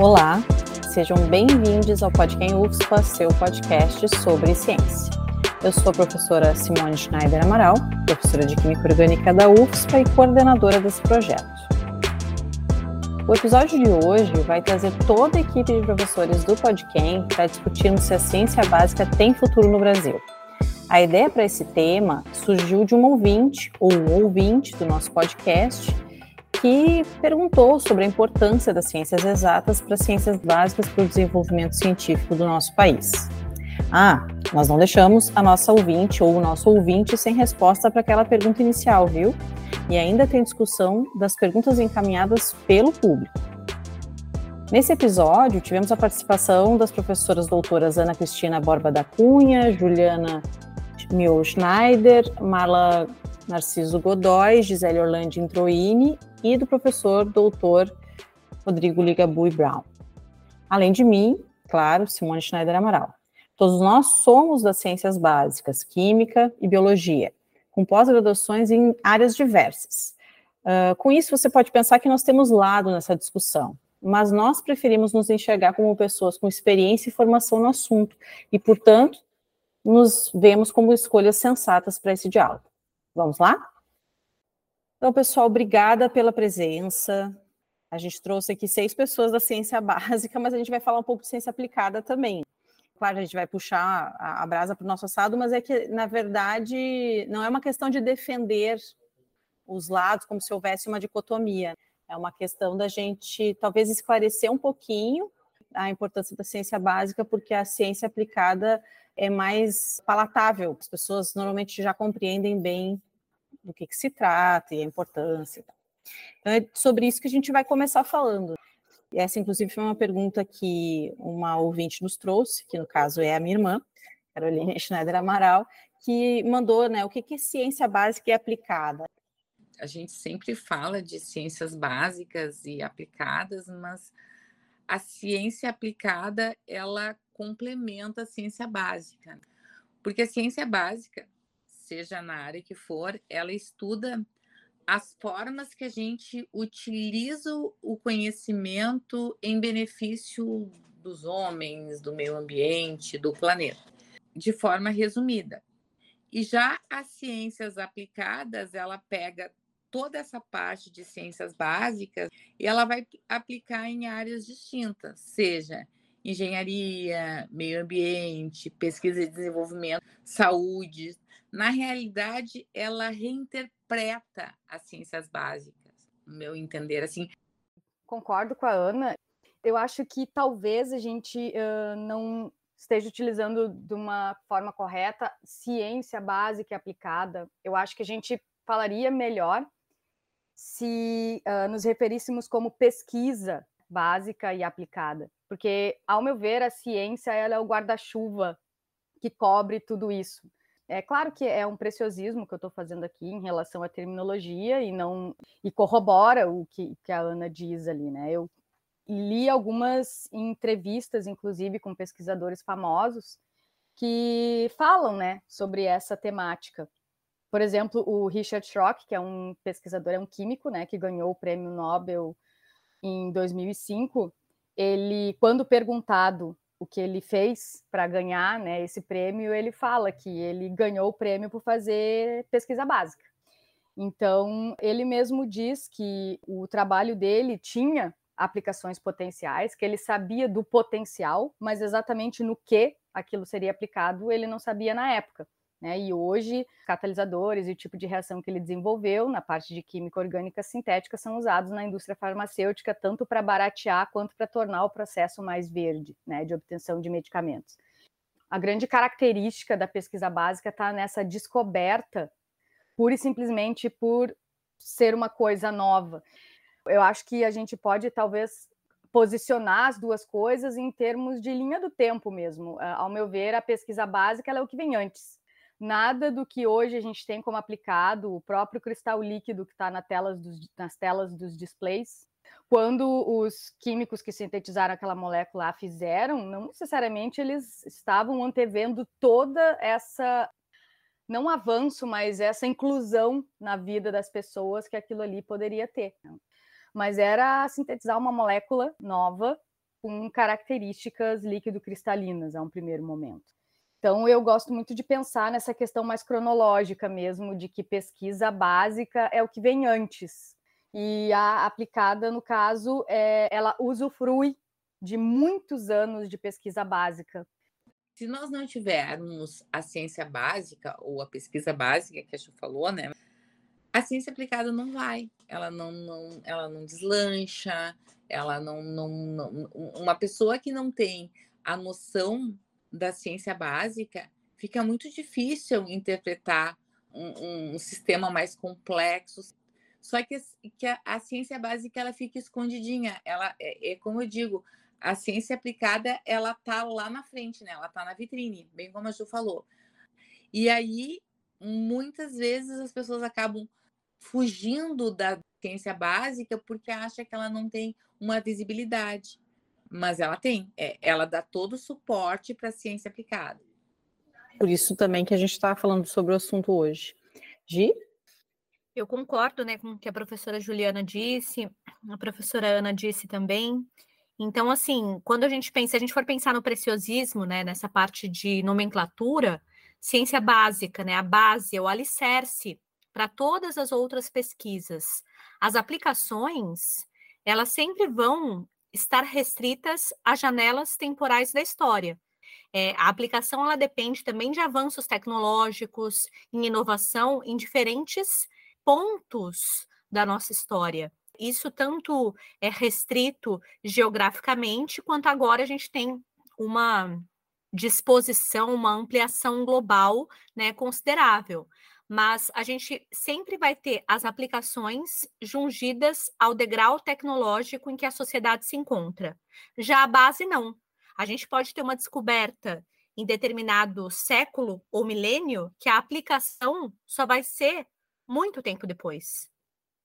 Olá, sejam bem-vindos ao Podcast UFSPA, seu podcast sobre ciência. Eu sou a professora Simone Schneider Amaral, professora de Química Orgânica da UFSPA e coordenadora desse projeto. O episódio de hoje vai trazer toda a equipe de professores do Podcam para discutirmos se a ciência básica tem futuro no Brasil. A ideia para esse tema surgiu de um ouvinte, ou um ouvinte do nosso podcast, que perguntou sobre a importância das ciências exatas para as ciências básicas para o desenvolvimento científico do nosso país. Ah, nós não deixamos a nossa ouvinte ou o nosso ouvinte sem resposta para aquela pergunta inicial, viu? E ainda tem discussão das perguntas encaminhadas pelo público. Nesse episódio, tivemos a participação das professoras doutoras Ana Cristina Borba da Cunha, Juliana Mio Schneider, Marla Narciso Godoy, Gisele Orlando Introini e do professor doutor Rodrigo Ligabui Brown. Além de mim, claro, Simone Schneider Amaral. Todos nós somos das ciências básicas, química e biologia, com pós-graduações em áreas diversas. Uh, com isso, você pode pensar que nós temos lado nessa discussão, mas nós preferimos nos enxergar como pessoas com experiência e formação no assunto, e, portanto, nos vemos como escolhas sensatas para esse diálogo. Vamos lá? Então, pessoal, obrigada pela presença. A gente trouxe aqui seis pessoas da ciência básica, mas a gente vai falar um pouco de ciência aplicada também. Claro, a gente vai puxar a, a brasa para o nosso assado, mas é que, na verdade, não é uma questão de defender os lados como se houvesse uma dicotomia. É uma questão da gente talvez esclarecer um pouquinho a importância da ciência básica, porque a ciência aplicada é mais palatável. As pessoas normalmente já compreendem bem do que, que se trata e a importância. Então, é sobre isso que a gente vai começar falando. E essa, inclusive, foi uma pergunta que uma ouvinte nos trouxe, que no caso é a minha irmã, Carolina Schneider Amaral, que mandou, né, o que, que é ciência básica e aplicada. A gente sempre fala de ciências básicas e aplicadas, mas a ciência aplicada, ela complementa a ciência básica. Porque a ciência básica, seja na área que for, ela estuda as formas que a gente utiliza o conhecimento em benefício dos homens, do meio ambiente, do planeta, de forma resumida. E já as ciências aplicadas, ela pega toda essa parte de ciências básicas e ela vai aplicar em áreas distintas, seja engenharia, meio ambiente, pesquisa e desenvolvimento, saúde, na realidade, ela reinterpreta as ciências básicas, no meu entender. Assim, concordo com a Ana. Eu acho que talvez a gente uh, não esteja utilizando de uma forma correta ciência básica e aplicada. Eu acho que a gente falaria melhor se uh, nos referíssemos como pesquisa básica e aplicada, porque, ao meu ver, a ciência ela é o guarda-chuva que cobre tudo isso. É claro que é um preciosismo que eu estou fazendo aqui em relação à terminologia e não e corrobora o que, que a Ana diz ali, né? Eu li algumas entrevistas, inclusive com pesquisadores famosos, que falam, né, sobre essa temática. Por exemplo, o Richard Schrock, que é um pesquisador, é um químico, né, que ganhou o prêmio Nobel em 2005. Ele, quando perguntado o que ele fez para ganhar né, esse prêmio, ele fala que ele ganhou o prêmio por fazer pesquisa básica. Então, ele mesmo diz que o trabalho dele tinha aplicações potenciais, que ele sabia do potencial, mas exatamente no que aquilo seria aplicado, ele não sabia na época. Né? E hoje, catalisadores e o tipo de reação que ele desenvolveu na parte de química orgânica sintética são usados na indústria farmacêutica tanto para baratear quanto para tornar o processo mais verde, né, de obtenção de medicamentos. A grande característica da pesquisa básica está nessa descoberta, pura e simplesmente por ser uma coisa nova. Eu acho que a gente pode talvez posicionar as duas coisas em termos de linha do tempo mesmo. Ao meu ver, a pesquisa básica é o que vem antes nada do que hoje a gente tem como aplicado, o próprio cristal líquido que está na nas telas dos displays, quando os químicos que sintetizaram aquela molécula fizeram, não necessariamente eles estavam antevendo toda essa não avanço, mas essa inclusão na vida das pessoas que aquilo ali poderia ter. Mas era sintetizar uma molécula nova com características líquido-cristalinas a um primeiro momento. Então, eu gosto muito de pensar nessa questão mais cronológica mesmo, de que pesquisa básica é o que vem antes. E a aplicada, no caso, é, ela usufrui de muitos anos de pesquisa básica. Se nós não tivermos a ciência básica ou a pesquisa básica que a Ju falou, né? A ciência aplicada não vai, ela não, não, ela não deslancha, ela não, não, não. Uma pessoa que não tem a noção da ciência básica, fica muito difícil interpretar um, um sistema mais complexo. Só que, que a, a, ciência básica ela fica escondidinha. Ela é, é, como eu digo, a ciência aplicada ela tá lá na frente, né? Ela tá na vitrine, bem como a Ju falou. E aí, muitas vezes as pessoas acabam fugindo da ciência básica porque acha que ela não tem uma visibilidade mas ela tem, é, ela dá todo o suporte para a ciência aplicada. Por isso também que a gente está falando sobre o assunto hoje. Gi? Eu concordo né, com o que a professora Juliana disse, a professora Ana disse também. Então, assim, quando a gente pensa, se a gente for pensar no preciosismo, né, nessa parte de nomenclatura, ciência básica, né, a base, o alicerce para todas as outras pesquisas. As aplicações, elas sempre vão estar restritas a janelas temporais da história. É, a aplicação ela depende também de avanços tecnológicos, em inovação em diferentes pontos da nossa história. Isso tanto é restrito geograficamente, quanto agora a gente tem uma disposição, uma ampliação global né, considerável mas a gente sempre vai ter as aplicações jungidas ao degrau tecnológico em que a sociedade se encontra. Já a base, não. A gente pode ter uma descoberta em determinado século ou milênio que a aplicação só vai ser muito tempo depois.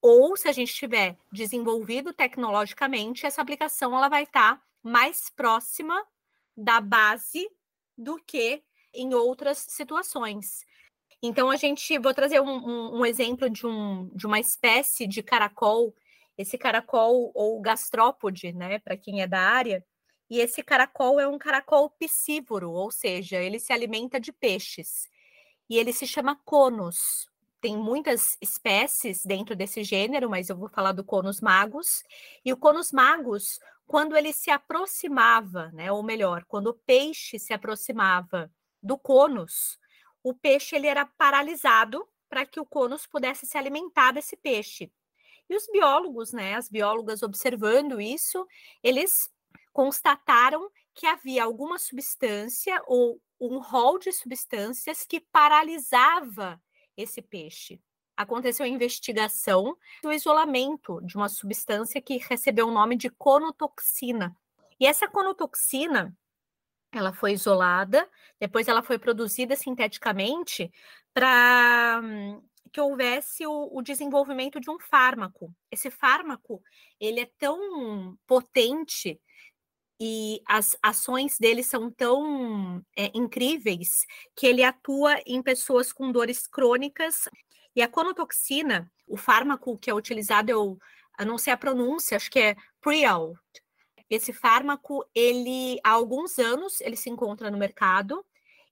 Ou se a gente tiver desenvolvido tecnologicamente, essa aplicação ela vai estar mais próxima da base do que em outras situações. Então, a gente, vou trazer um, um, um exemplo de, um, de uma espécie de caracol, esse caracol ou gastrópode, né, para quem é da área, e esse caracol é um caracol piscívoro, ou seja, ele se alimenta de peixes. E ele se chama conus. Tem muitas espécies dentro desse gênero, mas eu vou falar do conus magus. E o conus magus, quando ele se aproximava, né, ou melhor, quando o peixe se aproximava do conus, o peixe ele era paralisado para que o conus pudesse se alimentar desse peixe. E os biólogos, né, as biólogas observando isso, eles constataram que havia alguma substância ou um rol de substâncias que paralisava esse peixe. Aconteceu a investigação do isolamento de uma substância que recebeu o nome de conotoxina. E essa conotoxina, ela foi isolada, depois ela foi produzida sinteticamente para hum, que houvesse o, o, desenvolvimento de um fármaco. Esse fármaco ele é tão potente e as ações dele são tão é, incríveis que ele atua em pessoas com dores crônicas. E a conotoxina, o fármaco que é utilizado, eu, eu não sei a pronúncia, acho que é Prial, esse fármaco, ele há alguns anos, ele se encontra no mercado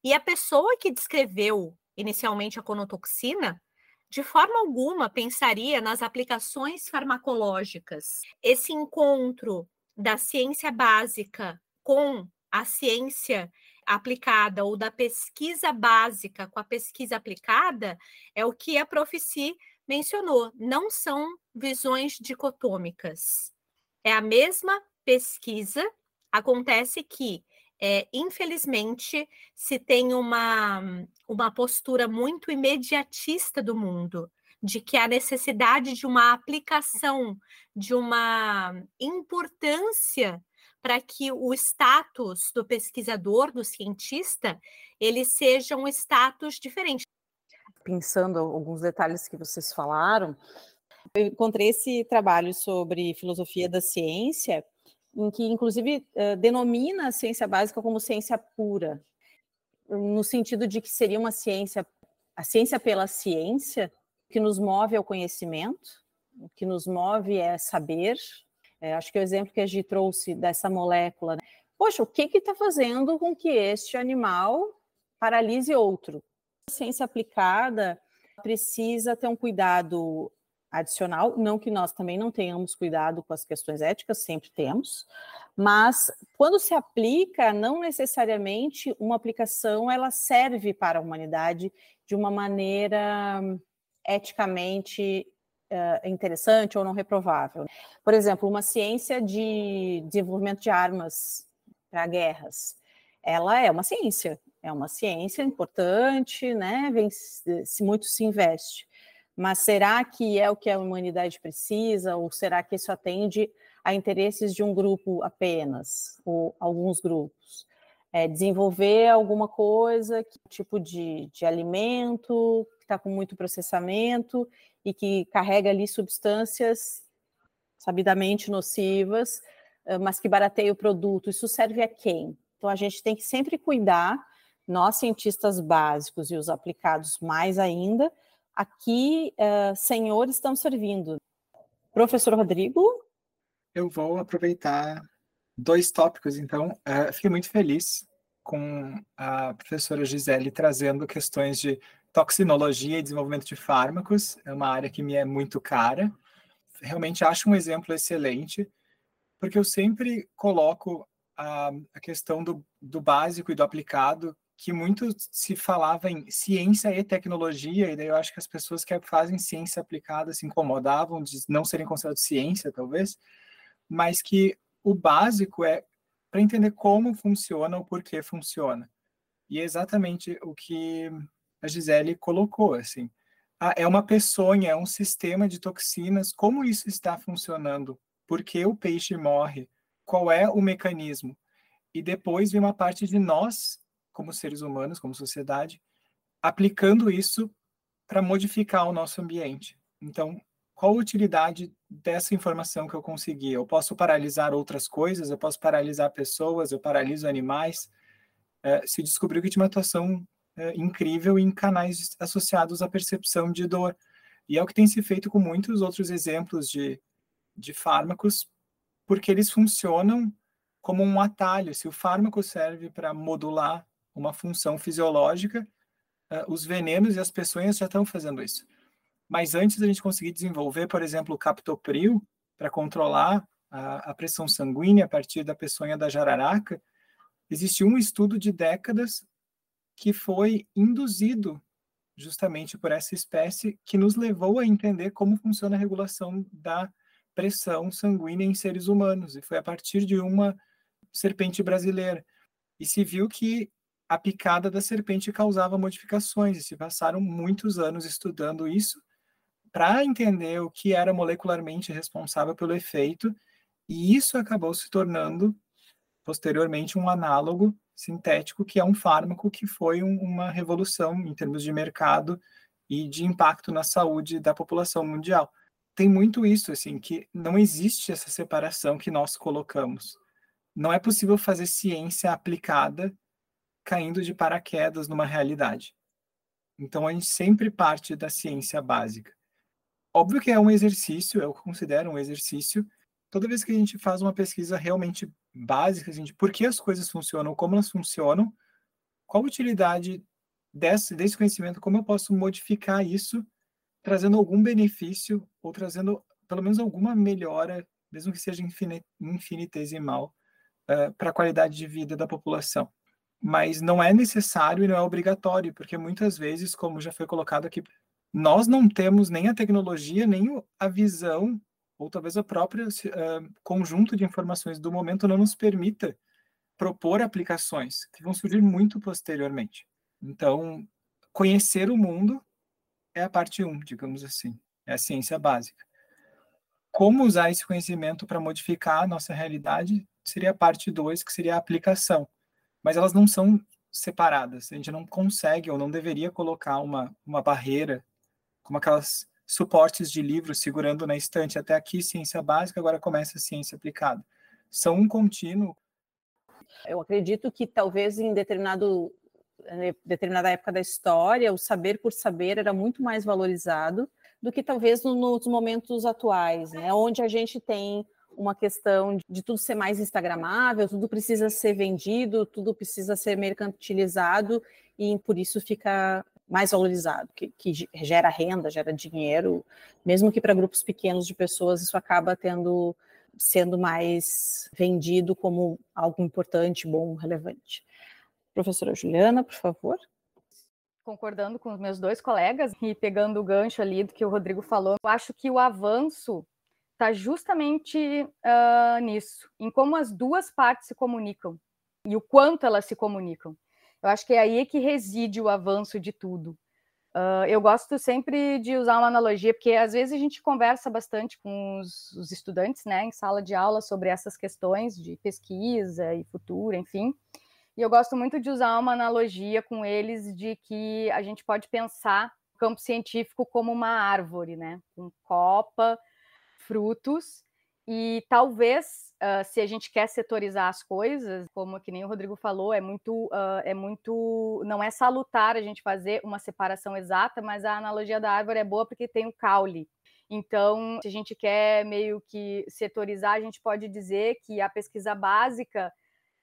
e a pessoa que descreveu inicialmente a conotoxina, de forma alguma pensaria nas aplicações farmacológicas. Esse encontro da ciência básica com a ciência aplicada ou da pesquisa básica com a pesquisa aplicada é o que a Profici mencionou. Não são visões dicotômicas. É a mesma pesquisa, acontece que, é, infelizmente, se tem uma, uma postura muito imediatista do mundo, de que a necessidade de uma aplicação, de uma importância para que o status do pesquisador, do cientista, ele seja um status diferente. Pensando alguns detalhes que vocês falaram, eu encontrei esse trabalho sobre filosofia da ciência em que, inclusive, uh, denomina a ciência básica como ciência pura, no sentido de que seria uma ciência, a ciência pela ciência, que nos move ao conhecimento, o que nos move é saber, É, acho que o exemplo que a gente trouxe dessa molécula, né? poxa, o que está fazendo com que este animal paralise outro? A ciência aplicada precisa ter um cuidado adicional, não que nós também não tenhamos cuidado com as questões éticas, sempre temos, mas quando se aplica, não necessariamente uma aplicação ela serve para a humanidade de uma maneira eticamente uh, interessante ou não reprovável. Por exemplo, uma ciência de desenvolvimento de armas para guerras, ela é uma ciência, é uma ciência importante, né? Vem, se muito se investe. Mas será que é o que a humanidade precisa, ou será que isso atende a interesses de um grupo apenas, ou alguns grupos? É, desenvolver alguma coisa, tipo de, de alimento, que está com muito processamento e que carrega ali substâncias sabidamente nocivas, mas que barateia o produto. Isso serve a quem? Então a gente tem que sempre cuidar, nós cientistas básicos e os aplicados mais ainda, aqui, uh, estão servindo. Professor Rodrigo? Eu vou aproveitar dois tópicos, então. Uh, fiquei muito feliz com a professora Gisele trazendo questões de toxinologia e desenvolvimento de fármacos. É uma área que me é muito cara. Realmente acho um exemplo excelente, porque eu sempre coloco a, a questão do, do básico e do aplicado que muito se falava em ciência e tecnologia, e daí eu acho que as pessoas que fazem ciência aplicada se incomodavam de não serem consideradas ciência, talvez, mas que o básico é para entender como funciona ou por que funciona. E é exatamente o que a Gisele colocou, assim. Ah, é uma peçonha, é um sistema de toxinas, como isso está funcionando? Por que o peixe morre? Qual é o mecanismo? E depois vem uma parte de nós como seres humanos, como sociedade, aplicando isso para modificar o nosso ambiente. Então, qual a utilidade dessa informação que eu consegui? Eu posso paralisar outras coisas, eu posso paralisar pessoas, eu paraliso animais. É, se descobriu que tinha uma atuação é, incrível em canais associados à percepção de dor. E é o que tem se feito com muitos outros exemplos de, de fármacos, porque eles funcionam como um atalho. Se o fármaco serve para modular uma função fisiológica, uh, os venenos e as peçonhas já estão fazendo isso. Mas antes da gente conseguir desenvolver, por exemplo, o captopril, para controlar a, a, pressão sanguínea a partir da peçonha da jararaca, existiu um estudo de décadas que foi induzido justamente por essa espécie que nos levou a entender como funciona a regulação da pressão sanguínea em seres humanos. E foi a partir de uma serpente brasileira. E se viu que a picada da serpente causava modificações, e se passaram muitos anos estudando isso para entender o que era molecularmente responsável pelo efeito, e isso acabou se tornando, posteriormente, um análogo sintético, que é um fármaco que foi um, uma revolução em termos de mercado e de impacto na saúde da população mundial. Tem muito isso, assim, que não existe essa separação que nós colocamos. Não é possível fazer ciência aplicada caindo de paraquedas numa realidade. Então a gente sempre parte da ciência básica. Óbvio que é um exercício, eu considero um exercício. Toda vez que a gente faz uma pesquisa realmente básica, a gente, por que as coisas funcionam, como elas funcionam, qual a utilidade desse, desse conhecimento, como eu posso modificar isso, trazendo algum benefício ou trazendo pelo menos alguma melhora, mesmo que seja infinitesimal, uh, para a qualidade de vida da população mas não é necessário e não é obrigatório, porque muitas vezes, como já foi colocado aqui, nós não temos nem a tecnologia, nem a visão, ou talvez o próprio uh, conjunto de informações do momento não nos permita propor aplicações que vão surgir muito posteriormente. Então, conhecer o mundo é a parte 1, um, digamos assim, é a ciência básica. Como usar esse conhecimento para modificar a nossa realidade seria a parte 2, que seria a aplicação mas elas não são separadas. A gente não consegue ou não deveria colocar uma, uma barreira, como aquelas suportes de livros segurando na estante. Até aqui, ciência básica, agora começa a ciência aplicada. São um contínuo. Eu acredito que talvez em determinado, determinada época da história, o saber por saber era muito mais valorizado do que talvez nos momentos atuais, né? onde a gente tem uma questão de tudo ser mais instagramável, tudo precisa ser vendido, tudo precisa ser mercantilizado e por isso fica mais valorizado, que, que gera renda, gera dinheiro, mesmo que para grupos pequenos de pessoas isso acaba tendo sendo mais vendido como algo importante, bom, relevante. Professora Juliana, por favor. Concordando com os meus dois colegas e pegando o gancho ali do que o Rodrigo falou, eu acho que o avanço está justamente uh, nisso, em como as duas partes se comunicam e o quanto elas se comunicam. Eu acho que é aí que reside o avanço de tudo. Uh, eu gosto sempre de usar uma analogia, porque às vezes a gente conversa bastante com os, os, estudantes, né, em sala de aula, sobre essas questões de pesquisa e futuro, enfim. E eu gosto muito de usar uma analogia com eles de que a gente pode pensar o campo científico como uma árvore, né, com copa, frutos, e talvez, uh, se a gente quer setorizar as coisas, como que nem o Rodrigo falou, é muito, uh, é muito, não é salutar a gente fazer uma separação exata, mas a analogia da árvore é boa porque tem o caule. Então, se a gente quer meio que setorizar, a gente pode dizer que a pesquisa básica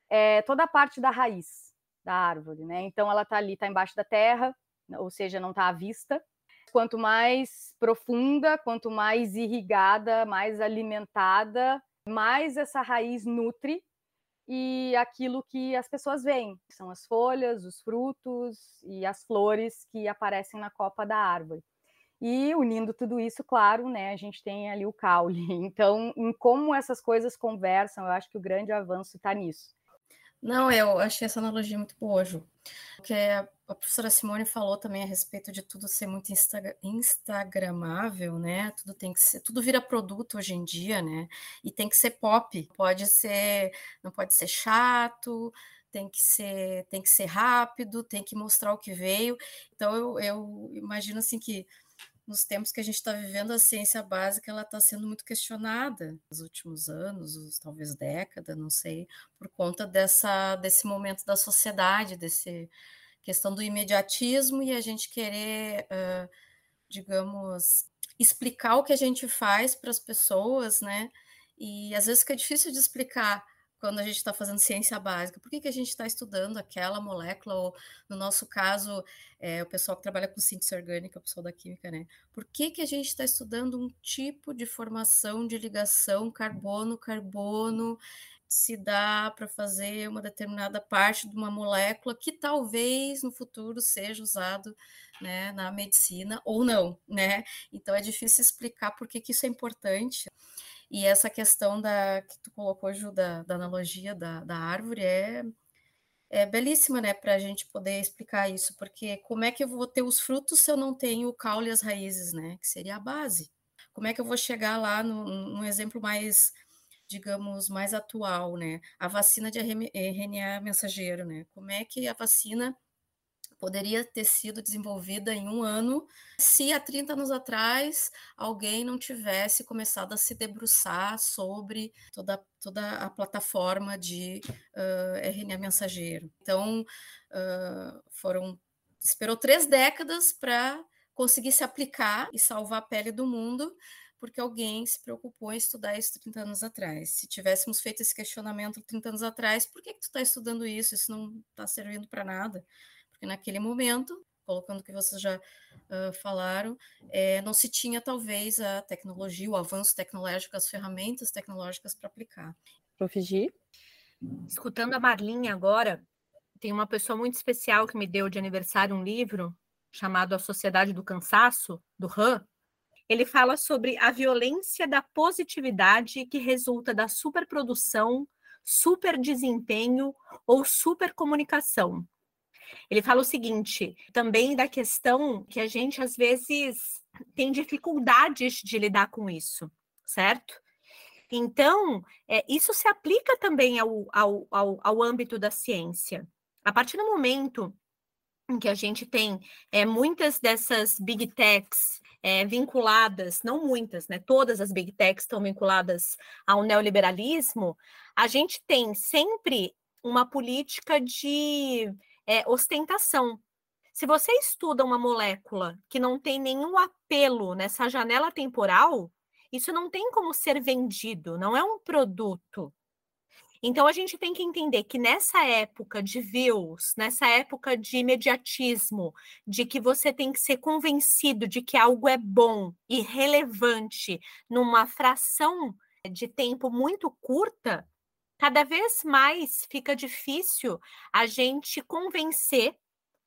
é toda a parte da raiz da árvore, né? Então, ela está ali, está embaixo da terra, ou seja, não está à vista, quanto mais profunda, quanto mais irrigada, mais alimentada, mais essa raiz nutre e aquilo que as pessoas veem, são as folhas, os frutos e as flores que aparecem na copa da árvore. E unindo tudo isso, claro, né, a gente tem ali o caule. Então, em como essas coisas conversam, eu acho que o grande avanço está nisso. Não, eu achei essa analogia muito boa, Ju. Porque a professora Simone falou também a respeito de tudo ser muito insta instagramável, né? Tudo tem que ser, tudo vira produto hoje em dia, né? E tem que ser pop. Pode ser, não pode ser chato, tem que ser, tem que ser rápido, tem que mostrar o que veio. Então eu, eu imagino assim que nos tempos que a gente está vivendo, a ciência básica ela está sendo muito questionada nos últimos anos, talvez década, não sei, por conta dessa desse momento da sociedade, desse questão do imediatismo e a gente querer, uh, digamos, explicar o que a gente faz para as pessoas, né? E às vezes fica difícil de explicar quando a gente está fazendo ciência básica, por que, que a gente está estudando aquela molécula, ou no nosso caso, é, o pessoal que trabalha com síntese orgânica, o pessoal da química, né? Por que, que a gente está estudando um tipo de formação de ligação carbono-carbono se dá para fazer uma determinada parte de uma molécula que talvez no futuro seja usado né, na medicina ou não, né? Então é difícil explicar por que, que isso é importante. E essa questão da que tu colocou, Ju, da, da analogia da, da árvore é, é belíssima, né, para a gente poder explicar isso, porque como é que eu vou ter os frutos se eu não tenho o caule e as raízes, né, que seria a base? Como é que eu vou chegar lá no, num exemplo mais, digamos, mais atual, né, a vacina de RNA mensageiro, né, como é que a vacina poderia ter sido desenvolvida em um ano se há 30 anos atrás alguém não tivesse começado a se debruçar sobre toda, toda a plataforma de uh, RNA mensageiro. Então, uh, foram esperou três décadas para conseguir se aplicar e salvar a pele do mundo, porque alguém se preocupou em estudar isso 30 anos atrás. Se tivéssemos feito esse questionamento 30 anos atrás, por que, que tu está estudando isso? Isso não está servindo para nada porque naquele momento, colocando o que vocês já uh, falaram, é, não se tinha talvez a tecnologia, o avanço tecnológico, as ferramentas tecnológicas para aplicar. Profigi? Escutando a Marlinha agora, tem uma pessoa muito especial que me deu de aniversário um livro chamado A Sociedade do Cansaço, do Han. Ele fala sobre a violência da positividade que resulta da superprodução, super desempenho ou supercomunicação. Ele fala o seguinte, também da questão que a gente às vezes tem dificuldades de lidar com isso, certo? Então, é, isso se aplica também ao, ao, ao, ao âmbito da ciência. A partir do momento em que a gente tem é, muitas dessas big techs é, vinculadas, não muitas, né? Todas as big techs estão vinculadas ao neoliberalismo, a gente tem sempre uma política de é ostentação. Se você estuda uma molécula que não tem nenhum apelo nessa janela temporal, Isso não tem como ser vendido, não é um produto. Então a gente tem que entender que nessa época de views, nessa época de imediatismo, de que você tem que ser convencido de que algo é bom e relevante numa fração de tempo muito curta, cada vez mais fica difícil a gente convencer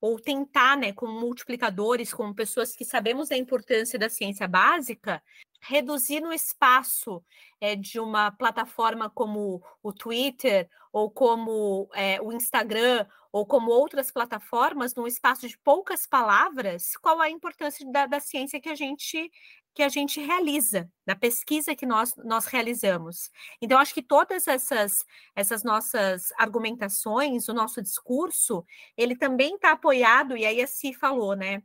ou tentar, né, com multiplicadores, com pessoas que sabemos da importância da ciência básica, reduzir no espaço é, de uma plataforma como o Twitter, ou como é, o Instagram, ou como outras plataformas, num espaço de poucas palavras, qual a importância da, da ciência que a gente que a gente realiza, da pesquisa que nós, nós realizamos. Então, acho que todas essas, essas nossas argumentações, o nosso discurso, ele também está apoiado, e aí a Si falou, né?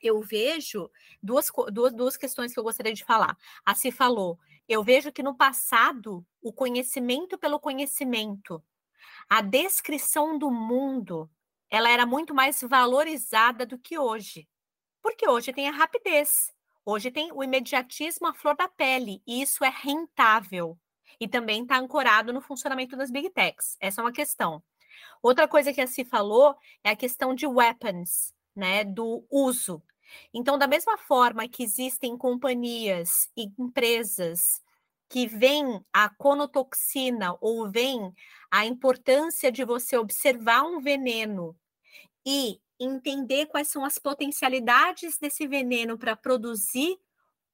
Eu vejo duas, duas, duas questões que eu gostaria de falar. A Si falou, eu vejo que no passado, o conhecimento pelo conhecimento, a descrição do mundo, ela era muito mais valorizada do que hoje. Porque hoje tem a rapidez Hoje tem o imediatismo à flor da pele, e isso é rentável. E também está ancorado no funcionamento das big techs. Essa é uma questão. Outra coisa que a Si falou é a questão de weapons, né, do uso. Então, da mesma forma que existem companhias e empresas que veem a conotoxina ou veem a importância de você observar um veneno e entender quais são as potencialidades desse veneno para produzir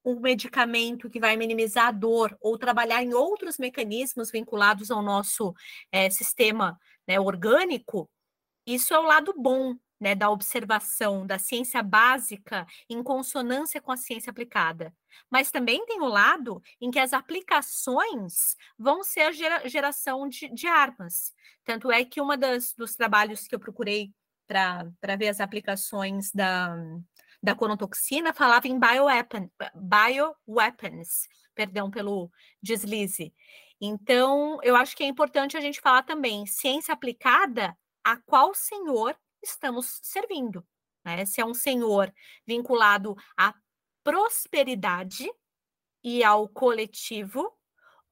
um medicamento que vai minimizar a dor ou trabalhar em outros mecanismos vinculados ao nosso é, sistema né, orgânico, isso é o lado bom né, da observação da ciência básica em consonância com a ciência aplicada. Mas também tem o lado em que as aplicações vão ser a gera, geração de, de, armas. Tanto é que uma dos trabalhos que eu procurei para ver as aplicações da, da conotoxina, falava em bioweapon, bioweapons, perdão pelo deslize. Então, eu acho que é importante a gente falar também ciência aplicada a qual senhor estamos servindo. Né? Se é um senhor vinculado à prosperidade e ao coletivo,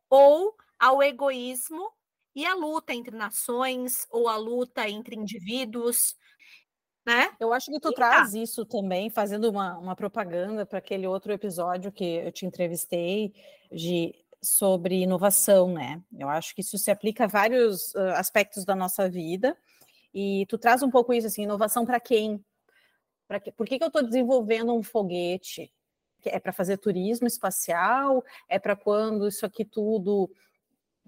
ou ao egoísmo e à luta entre nações, ou a luta entre indivíduos, né? Eu acho que tu e traz tá. isso também, fazendo uma, uma propaganda para aquele outro episódio que eu te entrevistei de sobre inovação, né? Eu acho que isso se aplica a vários uh, aspectos da nossa vida e tu traz um pouco isso assim, inovação para quem? Para que, por que, que eu estou desenvolvendo um foguete? É para fazer turismo espacial? É para quando isso aqui tudo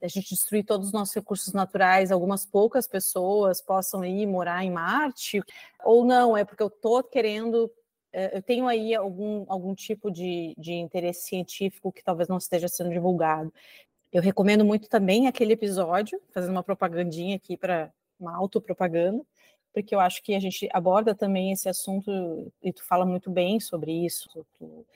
a gente destruir todos os nossos recursos naturais, algumas poucas pessoas possam ir morar em Marte, ou não, é porque eu estou querendo, eh, eu tenho aí algum, algum tipo de, de interesse científico que talvez não esteja sendo divulgado. Eu recomendo muito também aquele episódio, fazendo uma propagandinha aqui para uma autopropaganda, porque eu acho que a gente aborda também esse assunto e tu fala muito bem sobre isso. Tu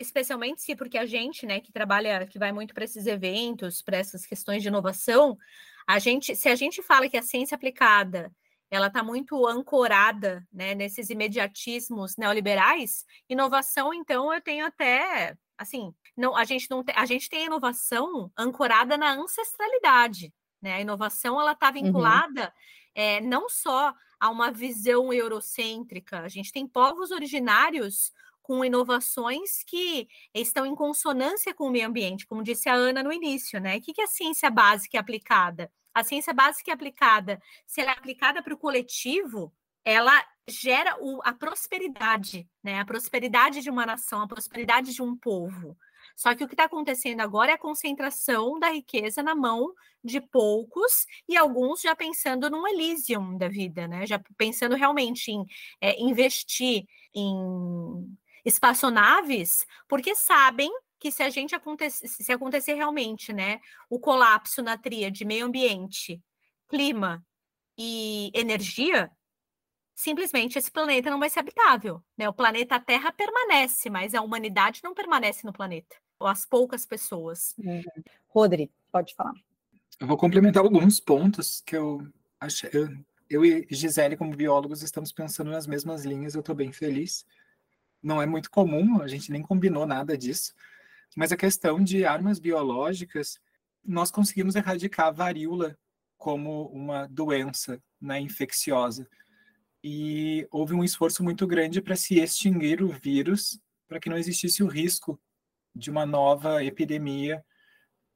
especialmente se porque a gente, né, que trabalha, que vai muito para esses eventos, para essas questões de inovação, a gente, se a gente fala que a ciência aplicada ela está muito ancorada né, nesses imediatismos neoliberais, inovação, então, eu tenho até assim, não, a gente não tem, a gente tem a inovação ancorada na ancestralidade, né? A inovação ela está uhum. vinculada uhum. é, não só a uma visão eurocêntrica, a gente tem povos originários com inovações que estão em consonância com o meio ambiente, como disse a Ana no início, né? O que é a ciência básica e aplicada? A ciência básica e aplicada, se ela é aplicada para o coletivo, ela gera o, a prosperidade, né? A prosperidade de uma nação, a prosperidade de um povo. Só que o que está acontecendo agora é a concentração da riqueza na mão de poucos e alguns já pensando num Elysium da vida, né? Já pensando realmente em é, investir em espaçonaves, porque sabem que se a gente acontecer, se acontecer realmente, né, o colapso na tríade meio ambiente, clima e energia, simplesmente esse planeta não vai ser habitável, né? O planeta Terra permanece, mas a humanidade não permanece no planeta, ou as poucas pessoas. Uhum. Rodri, pode falar. Eu vou complementar alguns pontos que eu achei. Eu, eu e Gisele, como biólogos, estamos pensando nas mesmas linhas, eu estou bem feliz não é muito comum, a gente nem combinou nada disso, Mas a questão de armas biológicas, nós conseguimos erradicar a varíola como uma doença né, infecciosa. E houve um esforço muito grande para se extinguir o vírus, para que não existisse o risco de uma nova epidemia,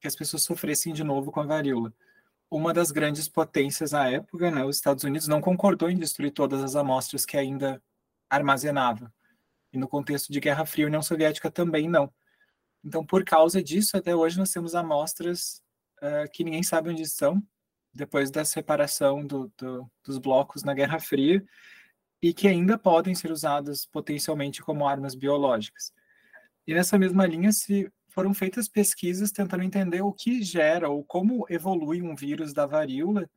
que as pessoas sofressem de novo com a varíola. Uma das grandes potências à época, né, os Estados Unidos, não concordou em destruir todas as amostras que ainda armazenava. E no contexto de Guerra Fria, União Soviética também não. Então, por causa disso, até hoje nós temos amostras uh, que ninguém sabe onde estão, depois da separação do, do, dos blocos na Guerra Fria, e que ainda podem ser usadas potencialmente como armas biológicas. E nessa mesma linha se foram feitas pesquisas tentando entender o que gera ou como evolui um vírus da varíola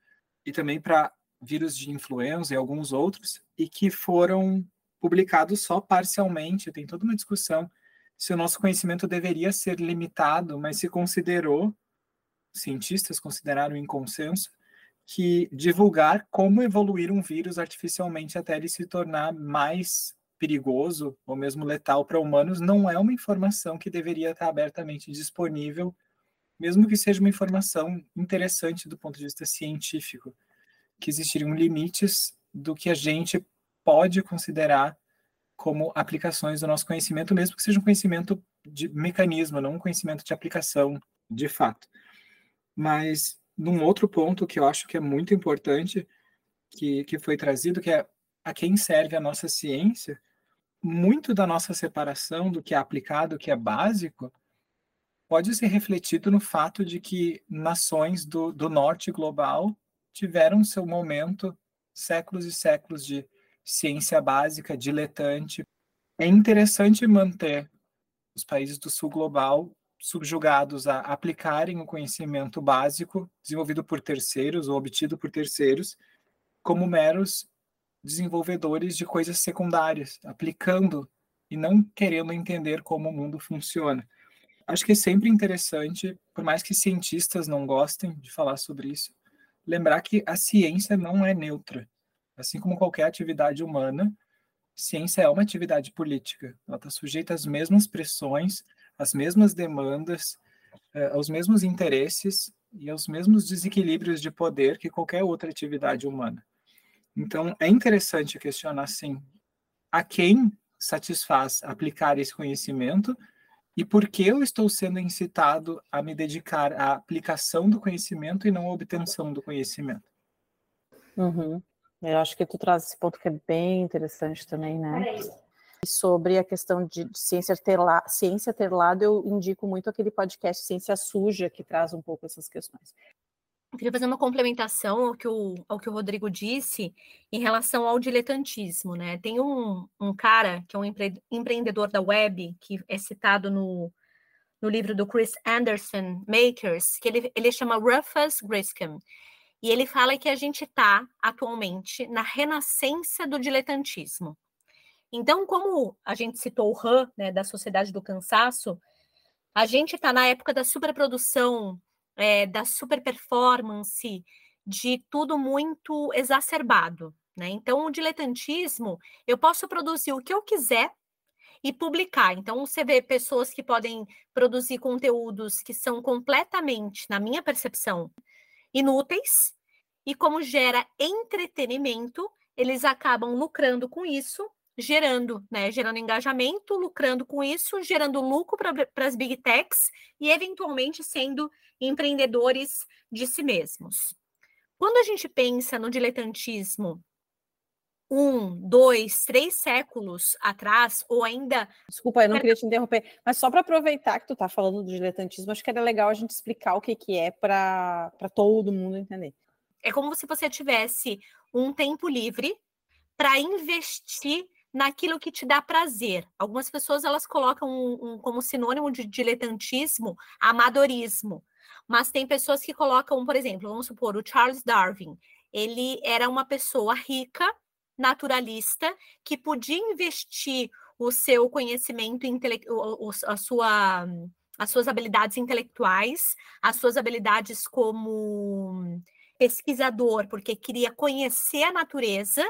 e também para vírus de influenza e alguns outros, e que foram publicados só parcialmente. Tem toda uma discussão se o nosso conhecimento deveria ser limitado, mas se considerou, cientistas consideraram em consenso, que divulgar como evoluir um vírus artificialmente até ele se tornar mais perigoso ou mesmo letal para humanos não é uma informação que deveria estar abertamente disponível, mesmo que seja uma informação interessante do ponto de vista científico, que existiriam limites do que a gente pode considerar como aplicações do nosso conhecimento, mesmo que seja um conhecimento de mecanismo, não um conhecimento de aplicação de fato. Mas num outro ponto que eu acho que é muito importante, que, que foi trazido, que é a quem serve a nossa ciência, muito da nossa separação do que é aplicado, do que é básico, pode ser refletido no fato de que nações do, do norte global tiveram seu momento, séculos e séculos de ciência básica, diletante. É interessante manter os países do sul global subjugados a aplicarem o conhecimento básico desenvolvido por terceiros ou obtido por terceiros como meros desenvolvedores de coisas secundárias, aplicando e não querendo entender como o mundo funciona. Acho que é sempre interessante, por mais que cientistas não gostem de falar sobre isso, lembrar que a ciência não é neutra. Assim como qualquer atividade humana, ciência é uma atividade política. Ela está sujeita às mesmas pressões, às mesmas demandas, eh, aos mesmos interesses e aos mesmos desequilíbrios de poder que qualquer outra atividade humana. Então, é interessante questionar, sim, a quem satisfaz aplicar esse conhecimento e por que eu estou sendo incitado a me dedicar à aplicação do conhecimento e não à obtenção do conhecimento. Uhum. Eu acho que tu traz esse ponto que é bem interessante também, né? Sobre a questão de, de ciência, ter ciência ter lado, eu indico muito aquele podcast Ciência Suja, que traz um pouco essas questões. Eu queria fazer uma complementação ao que, o, ao que o Rodrigo disse em relação ao diletantismo, né? Tem um, um cara que é um empre, empreendedor da web, que é citado no, no livro do Chris Anderson, Makers, que ele, ele chama Rufus Griscom. E ele fala que a gente está atualmente na renascença do diletantismo. Então, como a gente citou o Han, né, da Sociedade do Cansaço, a gente está na época da superprodução, é, da super performance, de tudo muito exacerbado. Né? Então, o diletantismo, eu posso produzir o que eu quiser e publicar. Então, você vê pessoas que podem produzir conteúdos que são completamente, na minha percepção, inúteis, e como gera entretenimento, eles acabam lucrando com isso, gerando, né, gerando engajamento, lucrando com isso, gerando lucro para as big techs e eventualmente sendo empreendedores de si mesmos. Quando a gente pensa no diletantismo um, dois, três séculos atrás, ou ainda. Desculpa, eu não queria te interromper, mas só para aproveitar que tu está falando do diletantismo, acho que era legal a gente explicar o que, que é para todo mundo entender. É como se você tivesse um tempo livre para investir naquilo que te dá prazer. Algumas pessoas elas colocam um, um, como sinônimo de diletantismo amadorismo, mas tem pessoas que colocam, por exemplo, vamos supor, o Charles Darwin. Ele era uma pessoa rica naturalista que podia investir o seu conhecimento, a sua, as suas habilidades intelectuais, as suas habilidades como pesquisador, porque queria conhecer a natureza,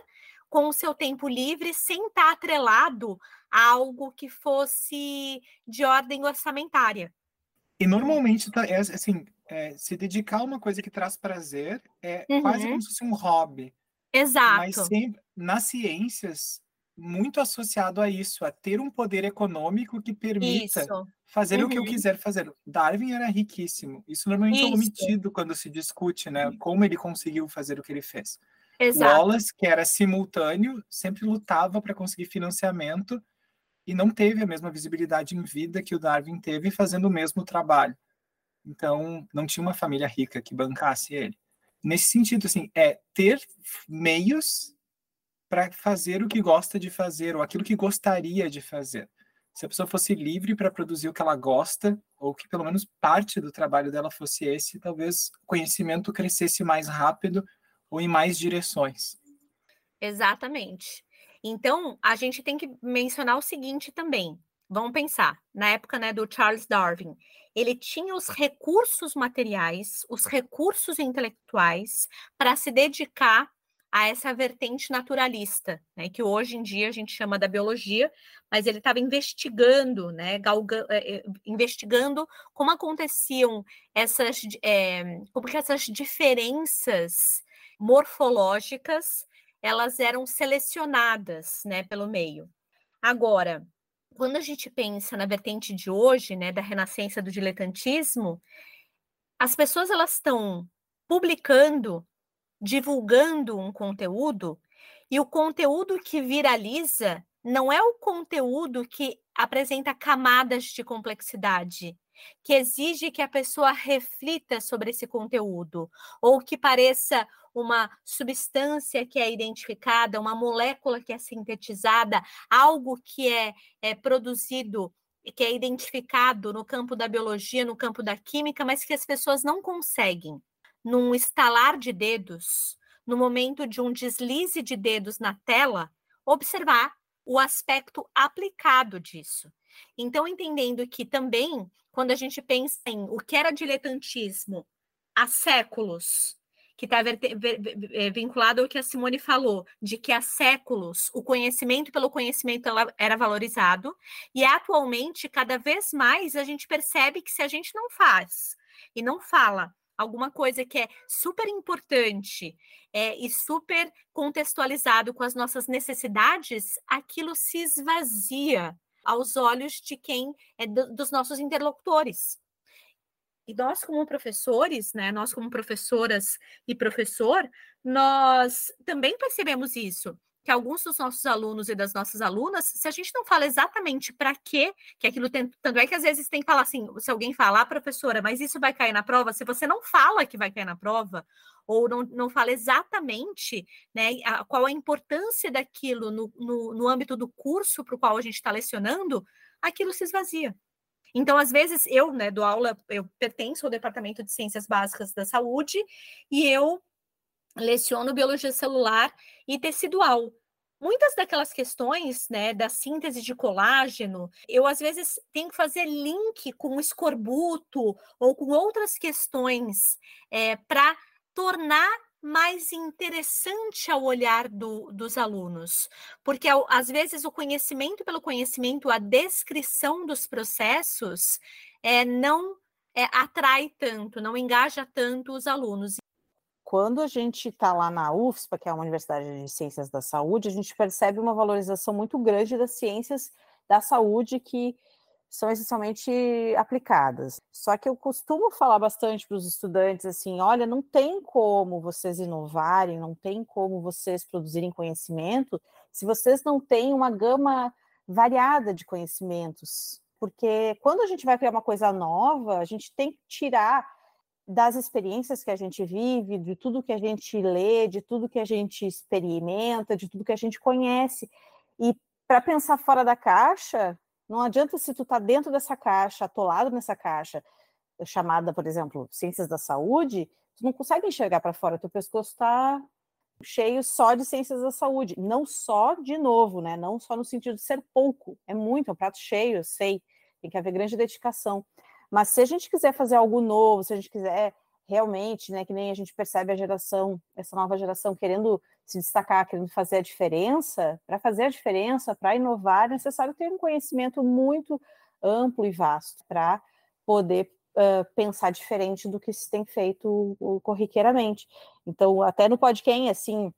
com o seu tempo livre sem estar atrelado a algo que fosse de ordem orçamentária. E normalmente, tá, é, assim, é, se dedicar a uma coisa que traz prazer é uhum. quase como se fosse um hobby. Exato. Mas sempre, nas ciências, muito associado a isso, a ter um poder econômico que permita isso. Fazer uhum. o que eu uhum. quiser fazer. Darwin era riquíssimo. Isso normalmente isso. é omitido quando se discute, né? Como ele conseguiu fazer o que ele fez. Exato. Wallace, que era simultâneo, sempre lutava para conseguir financiamento e não teve a mesma visibilidade em vida que o Darwin teve fazendo o mesmo trabalho. Então, não tinha uma família rica que bancasse ele. Nesse sentido, assim, é ter meios para fazer o que gosta de fazer, ou aquilo que gostaria de fazer. Se a pessoa fosse livre para produzir o que ela gosta, ou que pelo menos parte do trabalho dela fosse esse, talvez o conhecimento crescesse mais rápido ou em mais direções. Exatamente. Então, a gente tem que mencionar o seguinte também. Vamos pensar, na época né, do Charles Darwin, ele tinha os recursos materiais, os recursos intelectuais para se dedicar a essa vertente naturalista, né, que hoje em dia a gente chama da biologia, mas ele estava investigando, né, galga, é, investigando como aconteciam essas, é, como que essas diferenças morfológicas elas eram selecionadas, né, pelo meio. Agora, quando a gente pensa na vertente de hoje, né, da renascença do diletantismo, as pessoas elas estão publicando divulgando um conteúdo e o conteúdo que viraliza não é o conteúdo que apresenta camadas de complexidade, que exige que a pessoa reflita sobre esse conteúdo, ou que pareça uma substância que é identificada, uma molécula que é sintetizada, algo que é, é produzido que é identificado no campo da biologia, no campo da química, mas que as pessoas não conseguem num estalar de dedos, no momento de um deslize de dedos na tela, observar o aspecto aplicado disso. Então, entendendo que também, quando a gente pensa em o que era diletantismo há séculos, que está é, vinculado ao que a Simone falou, de que há séculos o conhecimento pelo conhecimento era valorizado, e atualmente, cada vez mais, a gente percebe que se a gente não faz e não fala alguma coisa que é super importante é, e super contextualizado com as nossas necessidades, aquilo se esvazia aos olhos de quem é do, dos nossos interlocutores. E nós, como professores, né, nós como professoras e professor, nós também percebemos isso que alguns dos nossos alunos e das nossas alunas, se a gente não fala exatamente para quê, que aquilo tem, tanto é que às vezes tem que falar assim, se alguém falar, ah, professora, mas isso vai cair na prova, se você não fala que vai cair na prova, ou não, não fala exatamente né, a, qual a importância daquilo no, no, no âmbito do curso para o qual a gente está lecionando, aquilo se esvazia. Então, às vezes, eu, né, dou aula, eu pertenço ao Departamento de Ciências Básicas da Saúde, e eu leciono biologia celular e tecidual. Muitas daquelas questões, né, da síntese de colágeno, eu às vezes tenho que fazer link com escorbuto ou com outras questões é, para tornar mais interessante ao olhar do, dos alunos, porque às vezes o conhecimento pelo conhecimento, a descrição dos processos, é, não é, atrai tanto, não engaja tanto os alunos quando a gente está lá na UFSPA, que é uma Universidade de Ciências da Saúde, a gente percebe uma valorização muito grande das ciências da saúde que são essencialmente aplicadas. Só que eu costumo falar bastante para os estudantes assim: olha, não tem como vocês inovarem, não tem como vocês produzirem conhecimento se vocês não têm uma gama variada de conhecimentos. Porque quando a gente vai criar uma coisa nova, a gente tem que tirar das experiências que a gente vive, de tudo que a gente lê, de tudo que a gente experimenta, de tudo que a gente conhece. E para pensar fora da caixa, não adianta se tu está dentro dessa caixa, atolado nessa caixa, chamada, por exemplo, ciências da saúde, tu não consegue enxergar para fora, teu pescoço está cheio só de ciências da saúde, não só de novo, né? Não só no sentido de ser pouco, é muito, é um prato cheio, eu sei, tem que haver grande dedicação. Mas se a gente quiser fazer algo novo, se a gente quiser realmente, né, que nem a gente percebe a geração, essa nova geração querendo se destacar, querendo fazer a diferença, para fazer a diferença, para inovar, é necessário ter um conhecimento muito amplo e vasto para poder uh, pensar diferente do que se tem feito corriqueiramente. Então, até no podcast, assim,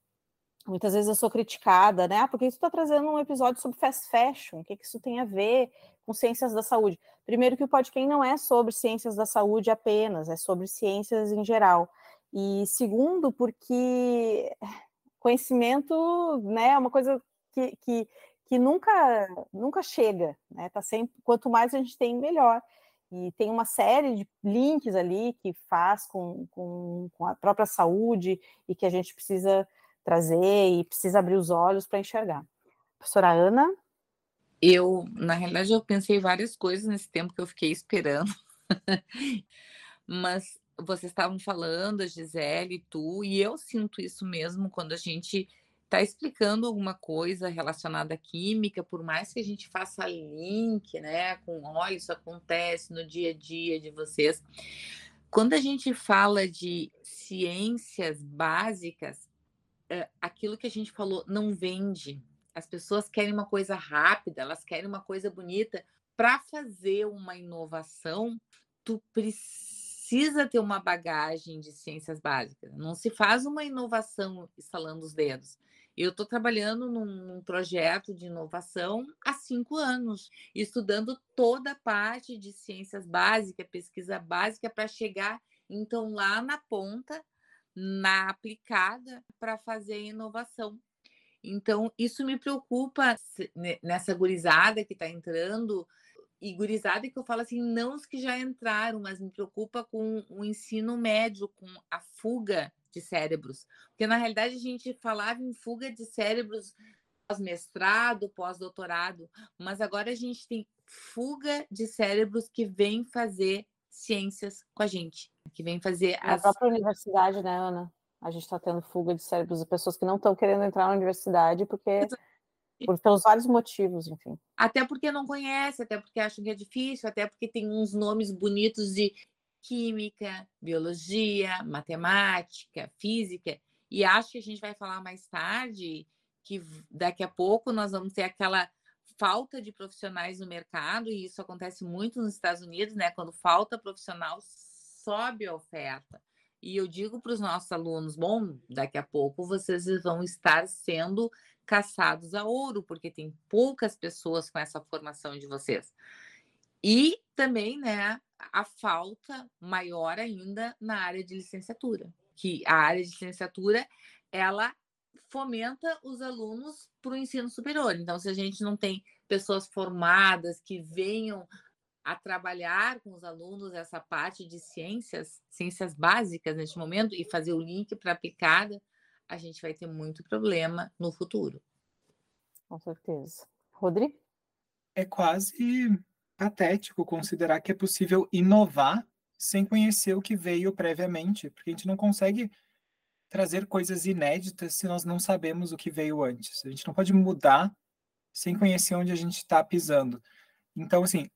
muitas vezes eu sou criticada, né? Ah, porque isso está trazendo um episódio sobre fast fashion, o que, que isso tem a ver com ciências da saúde? Primeiro que o podcast não é sobre ciências da saúde apenas, é sobre ciências em geral. E segundo, porque conhecimento né, é uma coisa que, que, que nunca, nunca chega, né? Tá sempre, quanto mais a gente tem, melhor. E tem uma série de links ali que faz com, com, com a própria saúde e que a gente precisa trazer e precisa abrir os olhos para enxergar. Professora Ana? Eu, na realidade, eu pensei várias coisas nesse tempo que eu fiquei esperando. Mas vocês estavam falando, a Gisele, tu, e eu sinto isso mesmo quando a gente está explicando alguma coisa relacionada à química, por mais que a gente faça link, né, com, olha, isso acontece no dia a dia de vocês. Quando a gente fala de ciências básicas, é, aquilo que a gente falou não vende. As pessoas querem uma coisa rápida, elas querem uma coisa bonita. Para fazer uma inovação, tu precisa ter uma bagagem de ciências básicas. Não se faz uma inovação instalando os dedos. Eu estou trabalhando num, num, projeto de inovação há cinco anos, estudando toda a parte de ciências básicas, pesquisa básica, para chegar, então, lá na ponta, na aplicada, para fazer inovação. Então, isso me preocupa nessa gurizada que está entrando, e gurizada que eu falo assim, não os que já entraram, mas me preocupa com o ensino médio, com a fuga de cérebros. Porque, na realidade, a gente falava em fuga de cérebros pós-mestrado, pós-doutorado, mas agora a gente tem fuga de cérebros que vêm fazer ciências com a gente, que vêm fazer Na as... própria universidade, né, Ana? A gente está tendo fuga de cérebros de pessoas que não estão querendo entrar na universidade porque por, pelos vários motivos, enfim. Até porque não conhece, até porque acham que é difícil, até porque tem uns nomes bonitos de química, biologia, matemática, física, e acho que a gente vai falar mais tarde que daqui a pouco nós vamos ter aquela falta de profissionais no mercado, e isso acontece muito nos Estados Unidos, né? Quando falta profissional, sobe a oferta. E eu digo para os nossos alunos: bom, daqui a pouco vocês vão estar sendo caçados a ouro, porque tem poucas pessoas com essa formação de vocês. E também, né, a falta maior ainda na área de licenciatura, que a área de licenciatura ela fomenta os alunos para o ensino superior. Então, se a gente não tem pessoas formadas que venham a trabalhar com os alunos essa parte de ciências, ciências básicas neste momento e fazer o link para aplicada, a gente vai ter muito problema no futuro. Com certeza. Rodrigo? É quase patético considerar que é possível inovar sem conhecer o que veio previamente, porque a gente não consegue trazer coisas inéditas se nós não sabemos o que veio antes. A gente não pode mudar sem conhecer onde a gente está pisando. Então, assim,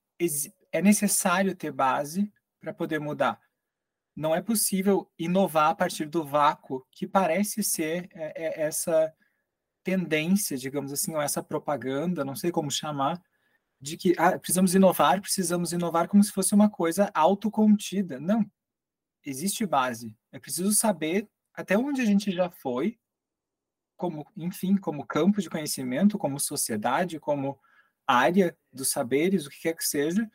é necessário ter base para poder mudar. Não é possível inovar a partir do vácuo, que parece ser é, é, essa tendência, digamos assim, ou essa propaganda, não sei como chamar, de que ah, precisamos inovar, precisamos inovar como se fosse uma coisa autocontida. Não. Existe base. É preciso saber até onde a gente já foi, como, enfim, como campo de conhecimento, como sociedade, como área dos saberes, o que quer que seja,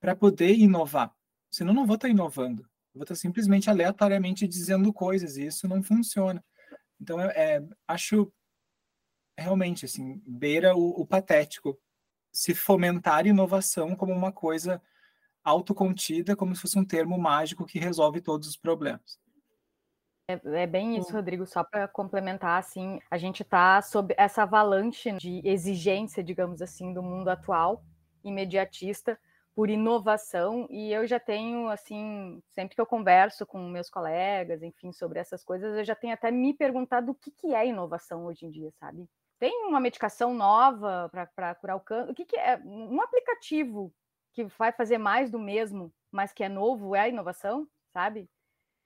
para poder inovar. Senão não vou estar inovando. Eu vou estar simplesmente aleatoriamente dizendo coisas e isso não funciona. Então, é, é acho realmente assim, beira o, o patético se fomentar inovação como uma coisa autocontida, como se fosse um termo mágico que resolve todos os problemas. É, é bem isso, Rodrigo. Só para complementar, assim, a gente está sob essa avalanche de exigência, digamos assim, do mundo atual, imediatista, por inovação. E eu já tenho, assim, sempre que eu converso com meus colegas, enfim, sobre essas coisas, eu já tenho até me perguntado o que, que é inovação hoje em dia, sabe? tem uma medicação nova para curar o câncer? O que, que, é? Um aplicativo que vai fazer mais do mesmo, mas que é novo, é a inovação, sabe?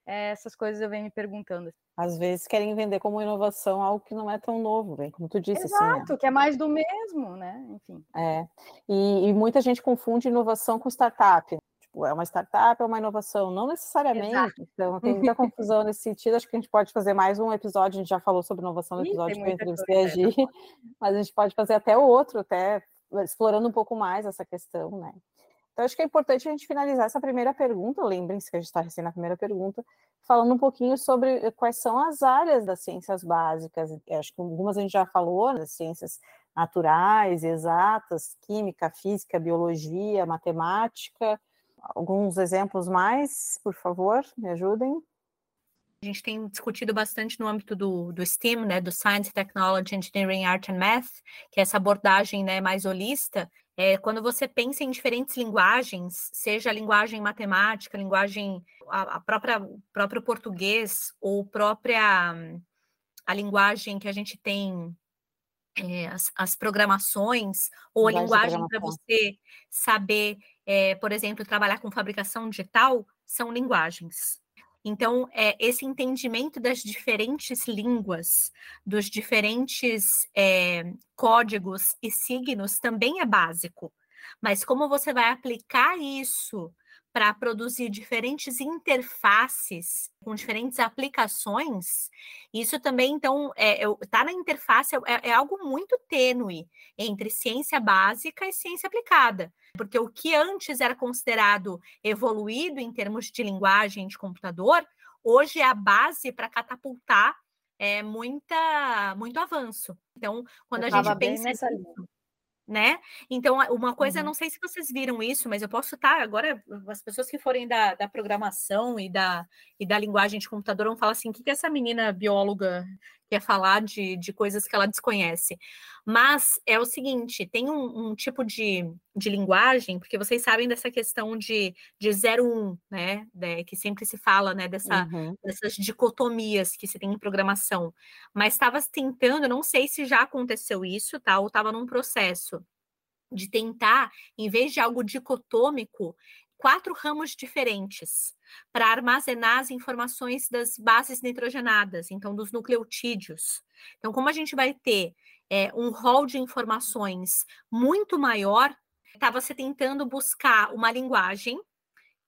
É, essas coisas eu venho me perguntando. Às vezes querem vender como inovação algo que não é tão novo, bem, como tu disse. Exato, assim, né? que é mais do mesmo, né? Enfim. É, e, e muita gente confunde inovação com startup. Tipo, é uma startup, é uma inovação, não necessariamente. Exato. Então, tem muita confusão nesse sentido. Acho que a gente pode fazer mais um episódio. A gente já falou sobre inovação no episódio Ih, entrevistei a Gi, mas a gente pode fazer até outro, até explorando um pouco mais essa questão, né? Então, acho que é importante a gente finalizar essa primeira pergunta. Lembrem-se que a gente está recém na primeira pergunta, falando um pouquinho sobre quais são as áreas das ciências básicas. Acho que algumas a gente já falou, das ciências naturais, exatas, química, física, biologia, matemática, Alguns exemplos mais, por favor, me ajudem. A gente tem discutido bastante no âmbito do, do STEAM, né, do Science, Technology, Engineering, Art and Math, que é essa abordagem né, mais holista. É, quando você pensa em diferentes linguagens, seja a linguagem matemática, a linguagem, a, a própria próprio português ou própria a linguagem que a gente tem é, as, as, programações ou a linguagem para você saber é, por exemplo, trabalhar com fabricação digital, são linguagens. Então, é, esse entendimento das diferentes línguas, dos diferentes é, códigos e signos também é básico. Mas como você vai aplicar isso para produzir diferentes interfaces com diferentes aplicações, isso também, então, está é, tá na interface, é, é, algo muito tênue entre ciência básica e ciência aplicada, porque o que antes era considerado evoluído em termos de linguagem de computador, hoje é a base para catapultar é, muita, muito avanço. Então, quando Eu a gente pensa nessa nisso, né? Então, uma coisa, uhum. não sei se vocês viram isso, mas eu posso estar agora, as pessoas que forem da, da programação e da, e da linguagem de computador vão falar assim: o que, que essa menina bióloga quer falar de, de coisas que ela desconhece? Mas é o seguinte: tem um, um tipo de, de linguagem, porque vocês sabem dessa questão de, de 01, né? De, que sempre se fala, né? Dessa, uhum. Dessas dicotomias que se tem em programação. Mas estava tentando, não sei se já aconteceu isso, tá? Ou estava num processo de tentar, em vez de algo dicotômico, quatro ramos diferentes para armazenar as informações das bases nitrogenadas, então dos nucleotídeos. Então, como a gente vai ter é, um rol de informações muito maior, estava se tentando buscar uma linguagem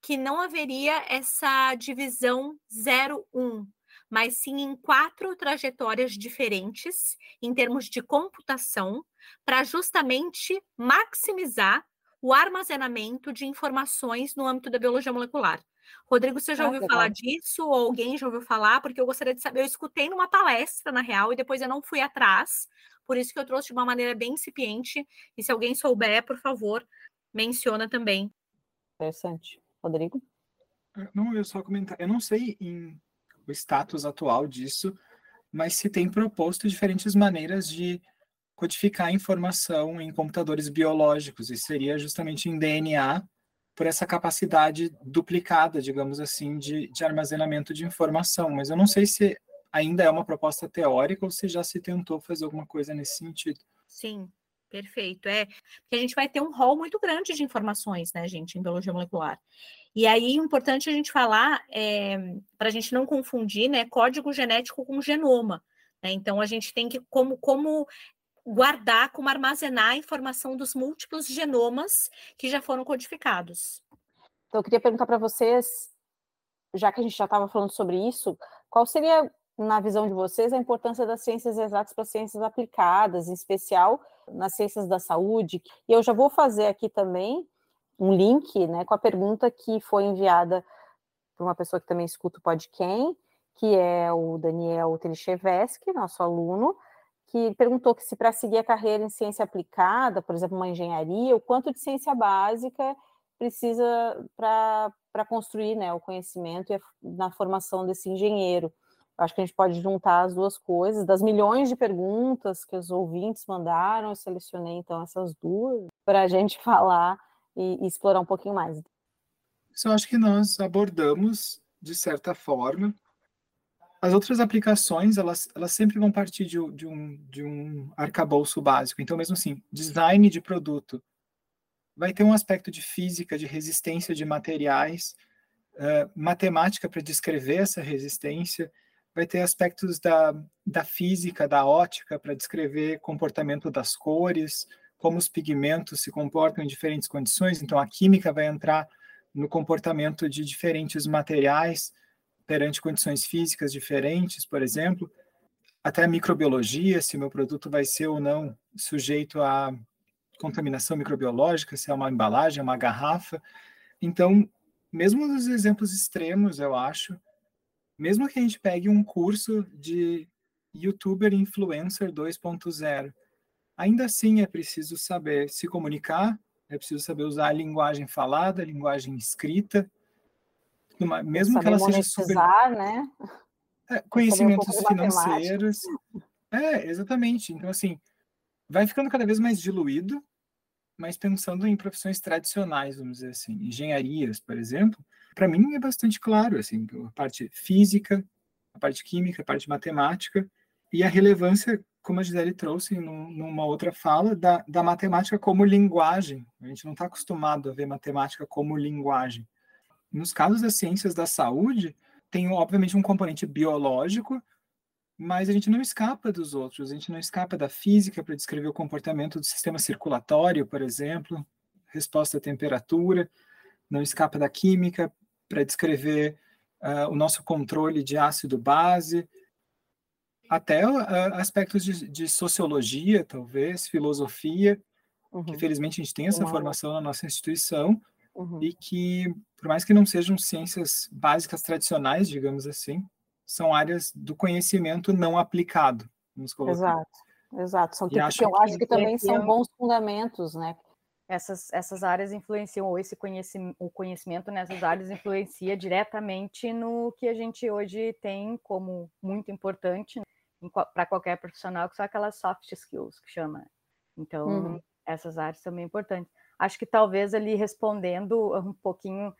que não haveria essa divisão 0-1, mas sim em quatro trajetórias diferentes em termos de computação, para justamente maximizar o armazenamento de informações no âmbito da biologia molecular. Rodrigo, você já ah, ouviu legal. falar disso? Ou alguém já ouviu falar? Porque eu gostaria de saber. Eu escutei numa palestra, na real, e depois eu não fui atrás. Por isso que eu trouxe de uma maneira bem incipiente. E se alguém souber, por favor, menciona também. Interessante. Rodrigo? É, não, eu só comentar. Eu não sei em o status atual disso, mas se tem proposto diferentes maneiras de codificar informação em computadores biológicos, e seria justamente em DNA, por essa capacidade duplicada, digamos assim, de, de armazenamento de informação. Mas eu não sei se ainda é uma proposta teórica ou se já se tentou fazer alguma coisa nesse sentido. Sim, perfeito. É, porque a gente vai ter um rol muito grande de informações, né, gente, em biologia molecular. E aí, importante a gente falar, é, para a gente não confundir, né, código genético com genoma. Né? Então, a gente tem que, como, como guardar, como armazenar a informação dos múltiplos genomas que já foram codificados. Então, eu queria perguntar para vocês, já que a gente já estava falando sobre isso, qual seria, na visão de vocês, a importância das ciências exatas para ciências aplicadas, em especial nas ciências da saúde? E eu já vou fazer aqui também um link né, com a pergunta que foi enviada por uma pessoa que também escuta o podcast, que é o Daniel Telichevski, nosso aluno, que perguntou que se para seguir a carreira em ciência aplicada, por exemplo, uma engenharia, o quanto de ciência básica precisa para construir né, o conhecimento e a, na formação desse engenheiro. Acho que a gente pode juntar as duas coisas. Das milhões de perguntas que os ouvintes mandaram, eu selecionei então essas duas para a gente falar e, e, explorar um pouquinho mais. Eu acho que nós abordamos, de certa forma, as outras aplicações, elas, elas sempre vão partir de, de, um, de um arcabouço básico. Então, mesmo assim, design de produto vai ter um aspecto de física, de resistência de materiais, uh, matemática para descrever essa resistência, vai ter aspectos da, da física, da ótica, para descrever comportamento das cores, como os pigmentos se comportam em diferentes condições. Então, a química vai entrar no comportamento de diferentes materiais perante condições físicas diferentes, por exemplo. Até a microbiologia, se o meu produto vai ser ou não sujeito a contaminação microbiológica, se é uma embalagem, uma garrafa. Então, mesmo nos exemplos extremos, eu acho, mesmo que a gente pegue um curso de youtuber influencer 2.0, ainda assim é preciso saber se comunicar, é preciso saber usar a linguagem falada, a linguagem escrita, mesmo saber que ela seja super né? É, conhecimentos um financeiros. É, exatamente. Então, assim, vai ficando cada vez mais diluído, mas pensando em profissões tradicionais, vamos dizer assim, engenharias, por exemplo, para mim é bastante claro, assim, a parte física, a parte química, a parte matemática, e a relevância, como a Gisele trouxe num, numa outra fala, da, da matemática como linguagem. A gente não está acostumado a ver matemática como linguagem. Nos casos das ciências da saúde, tem obviamente um componente biológico, mas a gente não escapa dos outros, a gente não escapa da física para descrever o comportamento do sistema circulatório, por exemplo, resposta à temperatura, não escapa da química para descrever uh, o nosso controle de ácido-base, até uh, aspectos de, de, sociologia, talvez, filosofia, uhum. que felizmente a gente tem essa uhum. formação na nossa instituição, uhum. e que, por mais que não sejam ciências básicas tradicionais, digamos assim, são áreas do conhecimento não aplicado. Exato, exato. São tipos que eu acho que também são bons fundamentos, né? Essas, essas áreas influenciam, ou esse conhecimento, o conhecimento nessas áreas influencia diretamente no que a gente hoje tem como muito importante para qualquer profissional, que são aquelas soft skills que chama. Então, uhum. essas áreas são bem importantes. Acho que talvez ali respondendo um pouquinho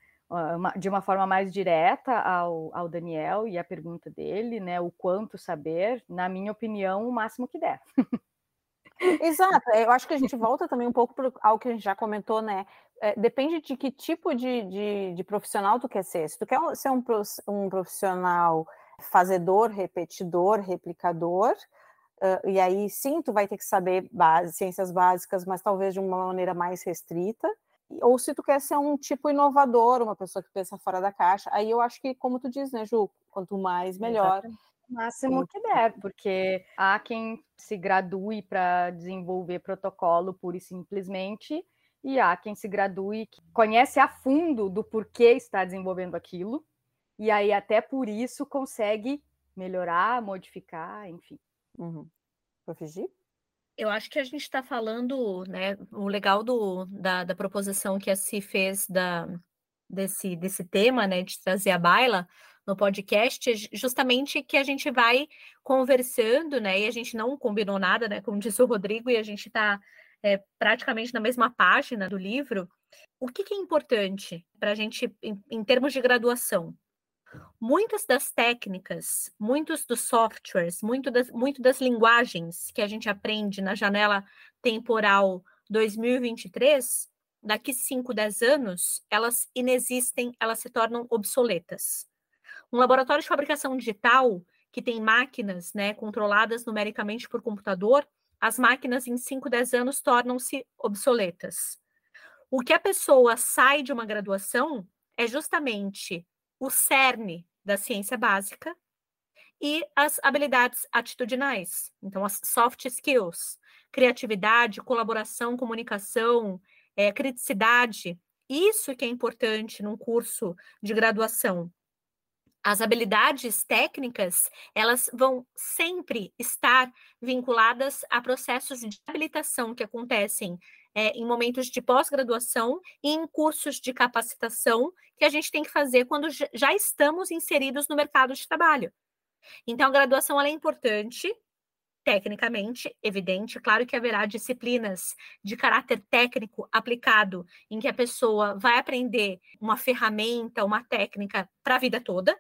de uma forma mais direta ao, ao Daniel e a pergunta dele, né? O quanto saber, na minha opinião, o máximo que der. Exato, eu acho que a gente volta também um pouco algo que a gente já comentou, né? É, depende de que tipo de, de, de, profissional tu quer ser. Se tu quer ser um, um profissional fazedor, repetidor, replicador, uh, e aí sim tu vai ter que saber base, ciências básicas, mas talvez de uma maneira mais restrita ou se tu quer ser um tipo inovador, uma pessoa que pensa fora da caixa, aí eu acho que, como tu diz, né, Ju, quanto mais, melhor. O máximo que der, porque há quem se gradue para desenvolver protocolo pura e simplesmente, e há quem se gradue, que conhece a fundo do porquê está desenvolvendo aquilo, e aí até por isso consegue melhorar, modificar, enfim. Uhum. Prof. Eu acho que a gente está falando, né, o legal do, da, da proposição que a Si fez da, desse, desse tema, né, de trazer a baila no podcast, justamente que a gente vai conversando, né, e a gente não combinou nada, né, como disse o Rodrigo, e a gente está é, praticamente na mesma página do livro. O que, que é importante para a gente, em, em termos de graduação? Muitas das técnicas, muitos dos softwares, muito das, muito das linguagens que a gente aprende na janela temporal 2023, daqui 5, 10 anos, elas inexistem, elas se tornam obsoletas. Um laboratório de fabricação digital que tem máquinas né, controladas numericamente por computador, as máquinas em 5, 10 anos tornam-se obsoletas. O que a pessoa sai de uma graduação é justamente o cerne da ciência básica e as habilidades atitudinais, então as soft skills, criatividade, colaboração, comunicação, é, criticidade. Isso que é importante num curso de graduação. As habilidades técnicas, elas vão sempre estar vinculadas a processos de habilitação que acontecem é, em momentos de pós-graduação e em cursos de capacitação que a gente tem que fazer quando já estamos inseridos no mercado de trabalho. Então, a graduação é importante, tecnicamente, evidente, claro que haverá disciplinas de caráter técnico aplicado, em que a pessoa vai aprender uma ferramenta, uma técnica para a vida toda,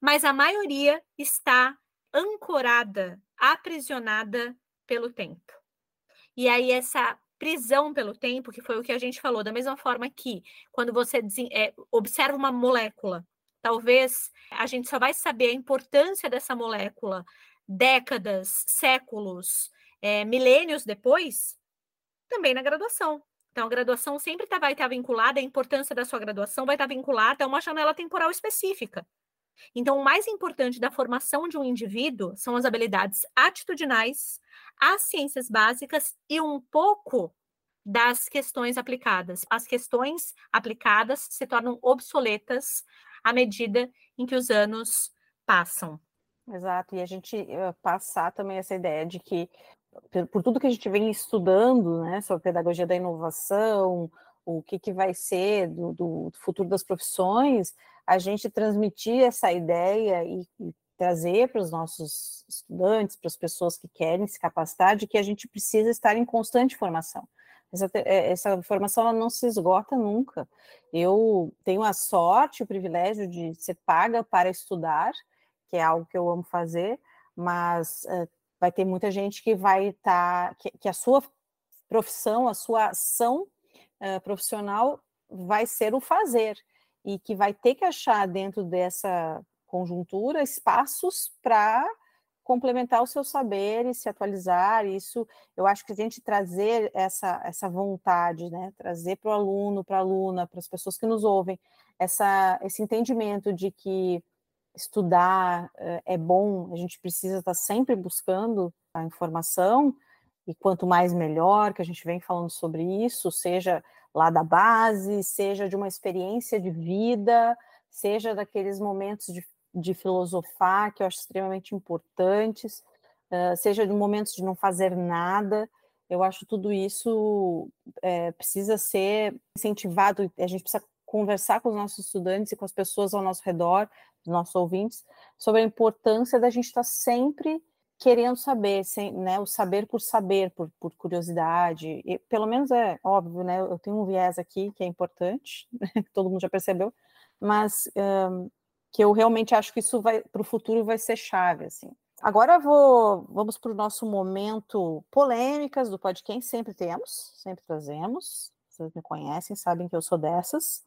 mas a maioria está ancorada, aprisionada pelo tempo. E aí essa prisão pelo tempo, que foi o que a gente falou, da mesma forma que quando você é, observa uma molécula, talvez a gente só vai saber a importância dessa molécula décadas, séculos, é, milênios depois, também na graduação. Então, a graduação sempre tá, vai estar vinculada, a importância da sua graduação vai estar vinculada a uma janela temporal específica. Então, o mais importante da formação de um indivíduo são as habilidades atitudinais, as ciências básicas e um pouco das questões aplicadas. As questões aplicadas se tornam obsoletas à medida em que os anos passam. Exato, e a gente uh, passar também essa ideia de que por, por tudo que a gente vem estudando, né, sobre pedagogia da inovação, o que, que vai ser do, do futuro das profissões, a gente transmitir essa ideia e, e trazer para os nossos estudantes, para as pessoas que querem se capacitar, de que a gente precisa estar em constante formação. Essa, é, essa formação não se esgota nunca. Eu tenho a sorte, o privilégio de ser paga para estudar, que é algo que eu amo fazer, mas uh, vai ter muita gente que vai estar, tá, que, que, a sua profissão, a sua ação uh, profissional vai ser o fazer, e que vai ter que achar dentro dessa conjuntura espaços para complementar o seu saber e se atualizar. Isso, eu acho que a gente trazer essa, essa vontade, né? trazer para o aluno, para a aluna, para as pessoas que nos ouvem, essa, esse entendimento de que estudar uh, é bom, a gente precisa estar sempre buscando a informação, e quanto mais melhor, que a gente vem falando sobre isso, seja lá da base, seja de uma experiência de vida, seja daqueles momentos de, de filosofar, que eu acho extremamente importantes, uh, seja de momentos de não fazer nada, eu acho tudo isso é, precisa ser incentivado, a gente precisa conversar com os nossos estudantes e com as pessoas ao nosso redor, os nossos ouvintes, sobre a importância da gente estar sempre querendo saber, sem, né, o saber por saber, por, por curiosidade, e, pelo menos é óbvio, né, eu tenho um viés aqui que é importante, que todo mundo já percebeu, mas um, que eu realmente acho que isso vai, para o futuro vai ser chave, assim. Agora vou, vamos para o nosso momento polêmicas do podcast, sempre temos, sempre trazemos, vocês me conhecem, sabem que eu sou dessas,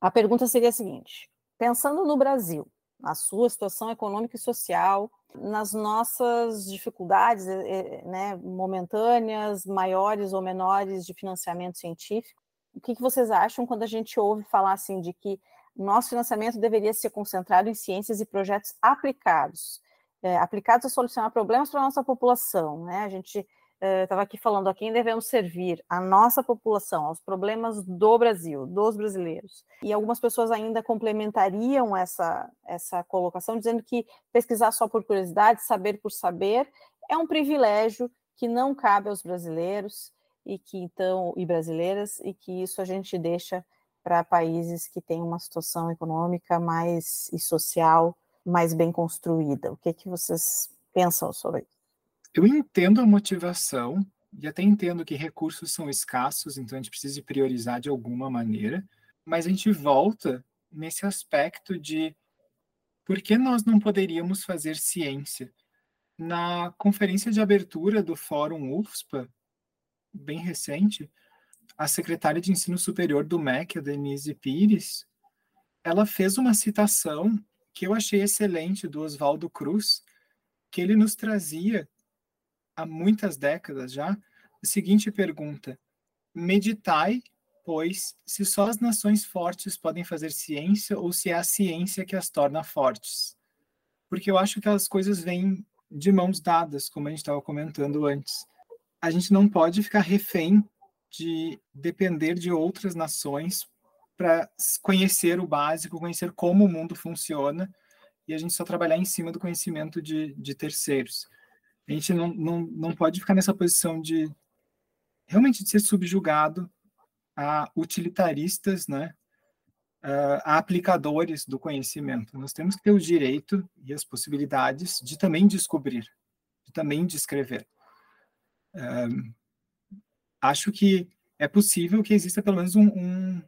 a pergunta seria a seguinte: pensando no Brasil, na sua situação econômica e social, nas nossas dificuldades eh, eh, né, momentâneas, maiores ou menores de financiamento científico, o que, vocês acham quando a gente ouve falar assim de que nosso financiamento deveria ser concentrado em ciências e projetos aplicados, é, aplicados a solucionar problemas para a nossa população, né? A gente estava aqui falando a quem devemos servir, a nossa população, aos problemas do Brasil, dos brasileiros. E algumas pessoas ainda complementariam essa, essa colocação, dizendo que pesquisar só por curiosidade, saber por saber, é um privilégio que não cabe aos brasileiros e que então e brasileiras e que isso a gente deixa para países que têm uma situação econômica mais e social mais bem construída. O que que vocês pensam sobre isso? Eu entendo a motivação e até entendo que recursos são escassos, então a gente precisa priorizar de alguma maneira, mas a gente volta nesse aspecto de por que nós não poderíamos fazer ciência? Na conferência de abertura do Fórum UFSPA, bem recente, a secretária de Ensino Superior do MEC, a Denise Pires, ela fez uma citação que eu achei excelente do Oswaldo Cruz, que ele nos trazia há muitas décadas já, a seguinte pergunta: Meditai, pois, se só as nações fortes podem fazer ciência ou se é a ciência que as torna fortes. Porque eu acho que as coisas vêm de mãos dadas, como a gente estava comentando antes. A gente não pode ficar refém de depender de outras nações para conhecer o básico, conhecer como o mundo funciona, e a gente só trabalhar em cima do conhecimento de, de terceiros. A gente não, não, não pode ficar nessa posição de realmente de ser subjugado a utilitaristas, né? a aplicadores do conhecimento. Nós temos que ter o direito e as possibilidades de também descobrir, de também descrever. Um, acho que é possível que exista pelo menos um, um,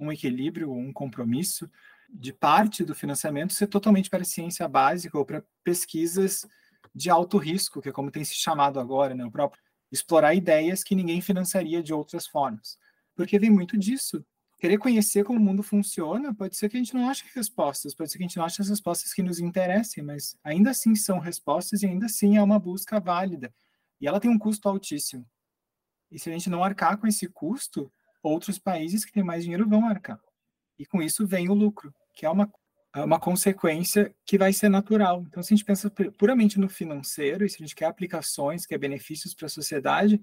um equilíbrio, um compromisso de parte do financiamento ser totalmente para ciência básica ou para pesquisas de alto risco, que é como tem se chamado agora, né? O próprio explorar ideias que ninguém financiaria de outras formas. Porque vem muito disso. Querer conhecer como o mundo funciona, pode ser que a gente não ache respostas, pode ser que a gente não ache as respostas que nos interessem, mas ainda assim são respostas e ainda assim é uma busca válida. E ela tem um custo altíssimo. E se a gente não arcar com esse custo, outros países que têm mais dinheiro vão arcar. E com isso vem o lucro, que é uma, uma consequência que vai ser natural. Então, se a gente pensa puramente no financeiro, e se a gente quer aplicações, quer benefícios para a sociedade,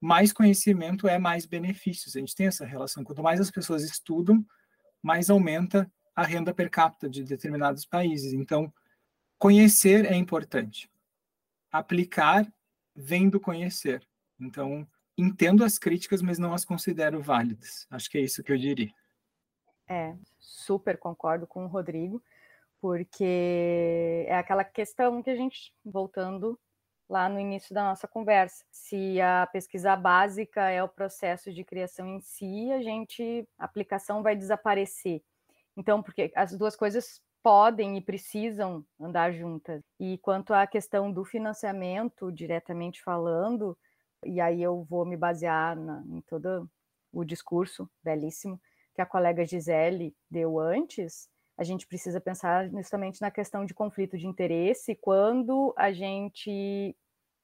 mais conhecimento é mais benefícios. A gente tem essa relação. Quanto mais as pessoas estudam, mais aumenta a renda per capita de determinados países. Então, conhecer é importante. Aplicar vem do conhecer. Então, entendo as críticas, mas não as considero válidas. Acho que é isso que eu diria. É, super concordo com o Rodrigo, porque é aquela questão que a gente, voltando lá no início da nossa conversa, se a pesquisa básica é o processo de criação em si, a gente, a aplicação vai desaparecer. Então, porque as duas coisas podem e precisam andar juntas. E quanto à questão do financiamento, diretamente falando, e aí eu vou me basear na, em todo o discurso belíssimo que a colega Gisele deu antes, a gente precisa pensar justamente na questão de conflito de interesse quando a gente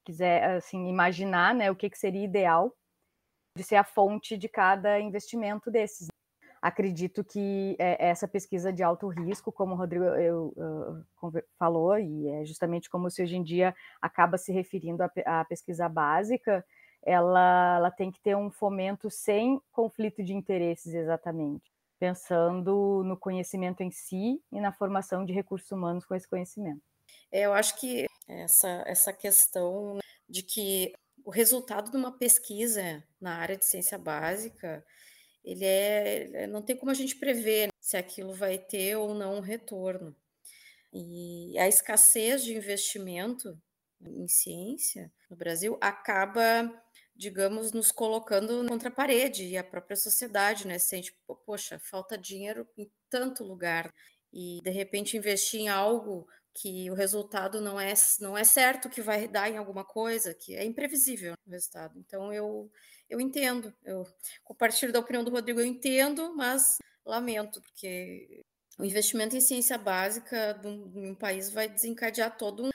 quiser assim imaginar né, o que, que seria ideal de ser a fonte de cada investimento desses. Acredito que é, essa pesquisa de alto risco, como o Rodrigo eu, eu, falou, e é justamente como se hoje em dia acaba se referindo à pesquisa básica, ela, ela tem que ter um fomento sem conflito de interesses exatamente, pensando no conhecimento em si e na formação de recursos humanos com esse conhecimento. É, eu acho que essa, essa questão de que o resultado de uma pesquisa na área de ciência básica, ele é, é não tem como a gente prever se aquilo vai ter ou não um retorno. E a escassez de investimento em ciência no Brasil acaba digamos, nos colocando contra a parede e a própria sociedade, né? Sente, poxa, falta dinheiro em tanto lugar e de repente investir em algo que o resultado não é não é certo que vai dar em alguma coisa, que é imprevisível o resultado. Então eu eu entendo, eu compartilho da opinião do Rodrigo, eu entendo, mas lamento porque o investimento em ciência básica de um, um país vai desencadear todo um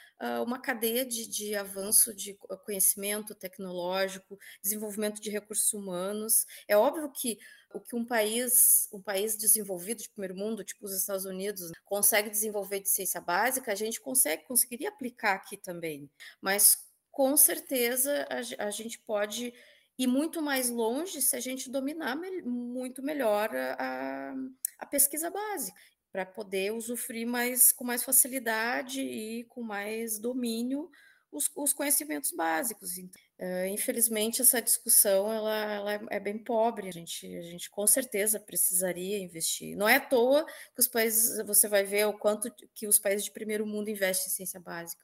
uma cadeia de, de, avanço de conhecimento tecnológico, desenvolvimento de recursos humanos. É óbvio que o que um país, um país desenvolvido de primeiro mundo, tipo os Estados Unidos, consegue desenvolver de ciência básica, a gente consegue, conseguiria aplicar aqui também. Mas com certeza a, a gente pode ir muito mais longe se a gente dominar me muito melhor a, a pesquisa básica para poder usufruir mais com mais facilidade e com mais domínio os, os conhecimentos básicos. Então, uh, infelizmente, essa discussão ela, ela, é bem pobre. A gente, a gente com certeza precisaria investir. Não é à toa que os países, você vai ver o quanto que os países de primeiro mundo investem em ciência básica.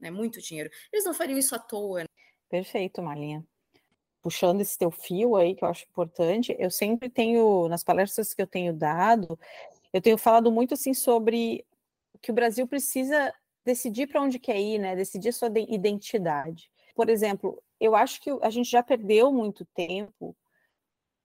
Né? Muito dinheiro. Eles não fariam isso à toa. Né? Perfeito, Marlinha. Puxando esse teu fio aí, que eu acho importante, eu sempre tenho, nas palestras que eu tenho dado, eu tenho falado muito assim sobre que o Brasil precisa decidir para onde quer ir, né? Decidir sua identidade. Por exemplo, eu acho que a gente já perdeu muito tempo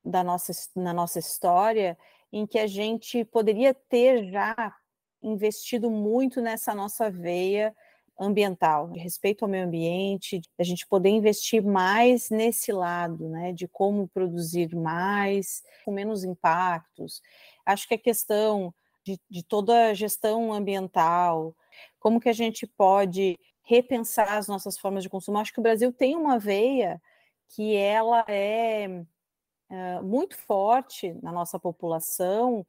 da nossa, na nossa história em que a gente poderia ter já investido muito nessa nossa veia ambiental, de respeito ao meio ambiente, a gente poder investir mais nesse lado, né, de como produzir mais, com menos impactos. Acho que a questão de, de toda a gestão ambiental, como que a gente pode repensar as nossas formas de consumo. Acho que o Brasil tem uma veia que ela é, é muito forte na nossa população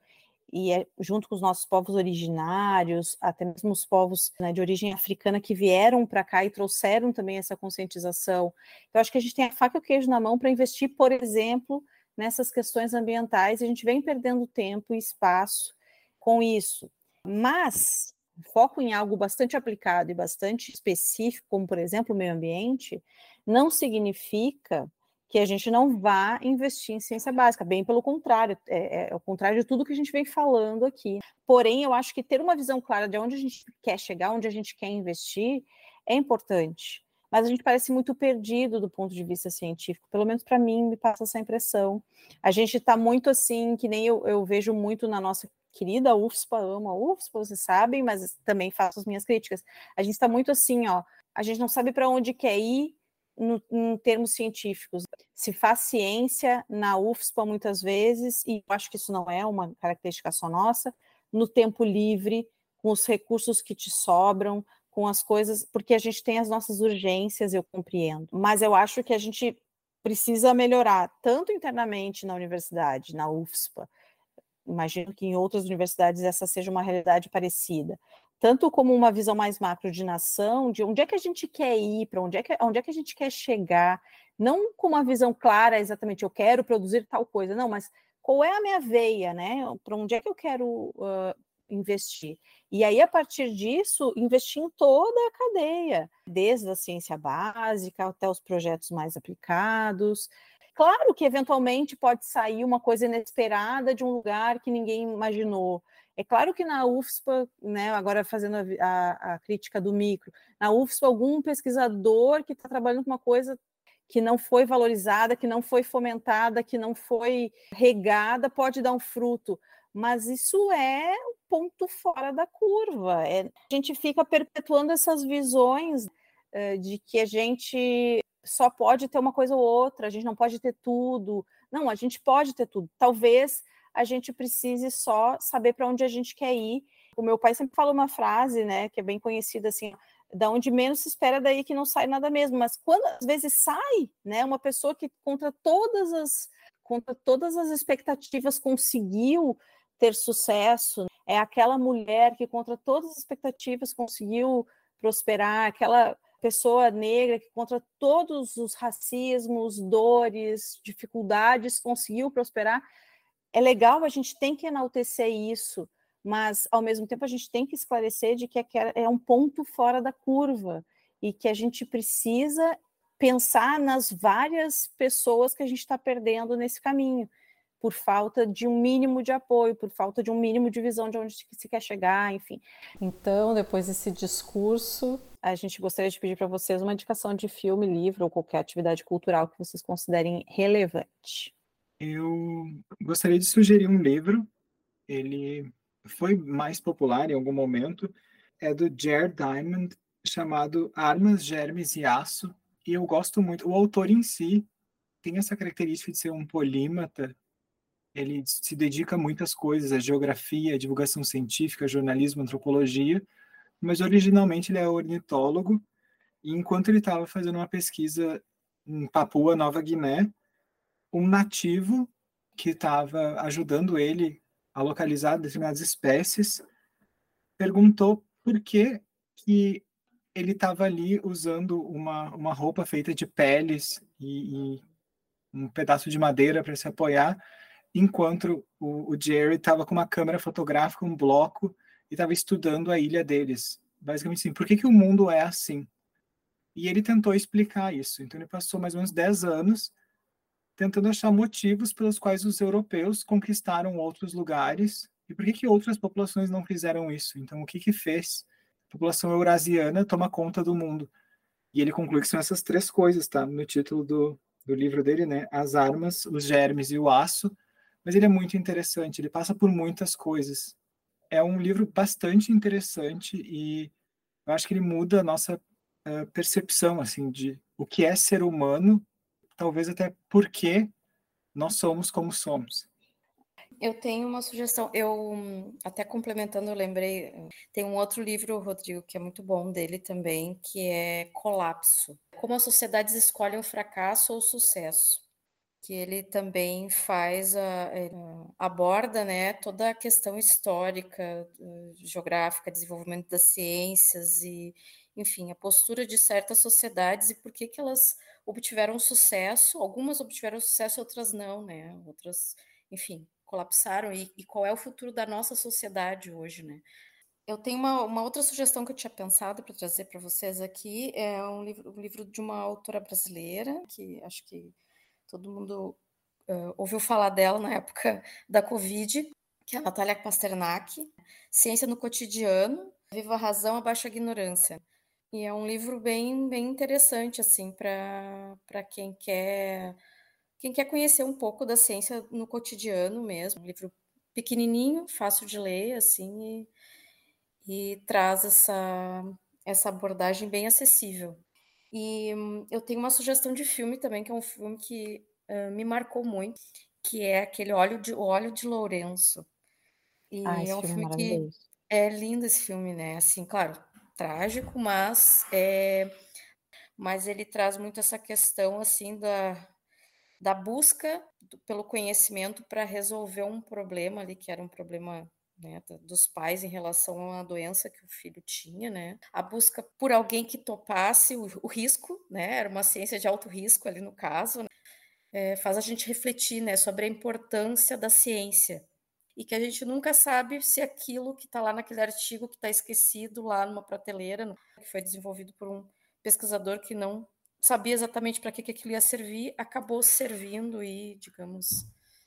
e é, junto com os nossos povos originários, até mesmo os povos né, de origem africana que vieram para cá e trouxeram também essa conscientização. Então, acho que a gente tem a faca e o queijo na mão para investir, por exemplo, nessas questões ambientais, a gente vem perdendo tempo e espaço com isso. Mas foco em algo bastante aplicado e bastante específico, como por exemplo o meio ambiente, não significa que a gente não vá investir em ciência básica, bem pelo contrário, é, é, é, o contrário de tudo que a gente vem falando aqui. Porém, eu acho que ter uma visão clara de onde a gente quer chegar, onde a gente quer investir, é importante. Mas a gente parece muito perdido do ponto de vista científico. Pelo menos para mim, me passa essa impressão. A gente está muito assim, que nem eu, eu vejo muito na nossa querida UFSPA, amo a UFSPA, vocês sabem, mas também faço as minhas críticas. A gente está muito assim, ó, a gente não sabe para onde quer ir no, em termos científicos. Se faz ciência na UFSPA muitas vezes, e eu acho que isso não é uma característica só nossa, no tempo livre, com os recursos que te sobram, com as coisas, porque a gente tem as nossas urgências, eu compreendo. Mas eu acho que a gente precisa melhorar, tanto internamente na universidade, na UFSPA, imagino que em outras universidades essa seja uma realidade parecida, tanto como uma visão mais macro de nação, de onde é que a gente quer ir, para onde, é que, onde é que a gente quer chegar, não com uma visão clara exatamente, eu quero produzir tal coisa, não, mas qual é a minha veia, né? Para onde é que eu quero uh, investir? E aí, a partir disso, investir em toda a cadeia, desde a ciência básica até os projetos mais aplicados. Claro que eventualmente pode sair uma coisa inesperada de um lugar que ninguém imaginou, é claro que na UFSPA, né, agora fazendo a, a, a crítica do micro, na UFSPA, algum pesquisador que está trabalhando com uma coisa que não foi valorizada, que não foi fomentada, que não foi regada, pode dar um fruto. Mas isso é um ponto fora da curva. É, a gente fica perpetuando essas visões é, de que a gente só pode ter uma coisa ou outra, a gente não pode ter tudo. Não, a gente pode ter tudo. Talvez a gente precise só saber para onde a gente quer ir. O meu pai sempre fala uma frase, né, que é bem conhecida assim, da onde menos se espera daí que não sai nada mesmo, mas quando às vezes sai, né, uma pessoa que contra todas as contra todas as expectativas conseguiu ter sucesso, é aquela mulher que contra todas as expectativas conseguiu prosperar, aquela pessoa negra que contra todos os racismos, dores, dificuldades conseguiu prosperar. É legal, a gente tem que enaltecer isso, mas ao mesmo tempo a gente tem que esclarecer de que é um ponto fora da curva e que a gente precisa pensar nas várias pessoas que a gente está perdendo nesse caminho, por falta de um mínimo de apoio, por falta de um mínimo de visão de onde se quer chegar, enfim. Então, depois desse discurso, a gente gostaria de pedir para vocês uma indicação de filme, livro ou qualquer atividade cultural que vocês considerem relevante eu gostaria de sugerir um livro. Ele foi mais popular em algum momento. É do Jared Diamond, chamado Armas, Germes e Aço. E eu gosto muito. O autor em si tem essa característica de ser um polímata. Ele se dedica a muitas coisas, a geografia, a divulgação científica, jornalismo, antropologia. Mas originalmente ele é ornitólogo. E enquanto ele estava fazendo uma pesquisa em Papua Nova Guiné, um nativo que estava ajudando ele a localizar determinadas espécies perguntou por que, que ele estava ali usando uma, uma roupa feita de peles e, e um pedaço de madeira para se apoiar, enquanto o, o Jerry estava com uma câmera fotográfica, um bloco, e estava estudando a ilha deles. Basicamente assim, por que, que o mundo é assim? E ele tentou explicar isso. Então ele passou mais ou menos 10 anos tentando achar motivos pelos quais os europeus conquistaram outros lugares e por que, que outras populações não fizeram isso. Então, o que, que fez? A população eurasiana toma conta do mundo. E ele conclui que são essas três coisas, tá? No título do, do livro dele, né? As armas, os germes e o aço. Mas ele é muito interessante, ele passa por muitas coisas. É um livro bastante interessante e eu acho que ele muda a nossa uh, percepção, assim, de o que é ser humano talvez até porque nós somos como somos. Eu tenho uma sugestão. Eu até complementando, eu lembrei, tem um outro livro, Rodrigo, que é muito bom dele também, que é Colapso. Como as sociedades escolhem o fracasso ou o sucesso. Que ele também faz a, aborda, né, toda a questão histórica, geográfica, desenvolvimento das ciências e, enfim, a postura de certas sociedades e por que que elas obtiveram sucesso, algumas obtiveram sucesso, outras não, né? Outras, enfim, colapsaram. E, e qual é o futuro da nossa sociedade hoje, né? Eu tenho uma, uma outra sugestão que eu tinha pensado para trazer para vocês aqui, é um livro, um livro de uma autora brasileira, que acho que todo mundo uh, ouviu falar dela na época da Covid, que é a Natália Pasternak, Ciência no Cotidiano, Viva a Razão, a Ignorância. E é um livro bem, bem interessante, assim, para quem quer quem quer conhecer um pouco da ciência no cotidiano mesmo. Um livro pequenininho, fácil de ler, assim, e, e traz essa, essa abordagem bem acessível. E hum, eu tenho uma sugestão de filme também, que é um filme que uh, me marcou muito, que é aquele Óleo de, o Óleo de Lourenço. E ah, é um filme, filme que é lindo esse filme, né? Assim, claro, trágico, mas é, mas ele traz muito essa questão assim da, da busca do, pelo conhecimento para resolver um problema ali que era um problema né, dos pais em relação uma doença que o filho tinha, né? A busca por alguém que topasse o, o risco, né? Era uma ciência de alto risco ali no caso, né? é, faz a gente refletir, né, sobre a importância da ciência e que a gente nunca sabe se aquilo que está lá naquele artigo que está esquecido lá numa prateleira, que foi desenvolvido por um pesquisador que não sabia exatamente para que, que aquilo ia servir, acabou servindo e, digamos,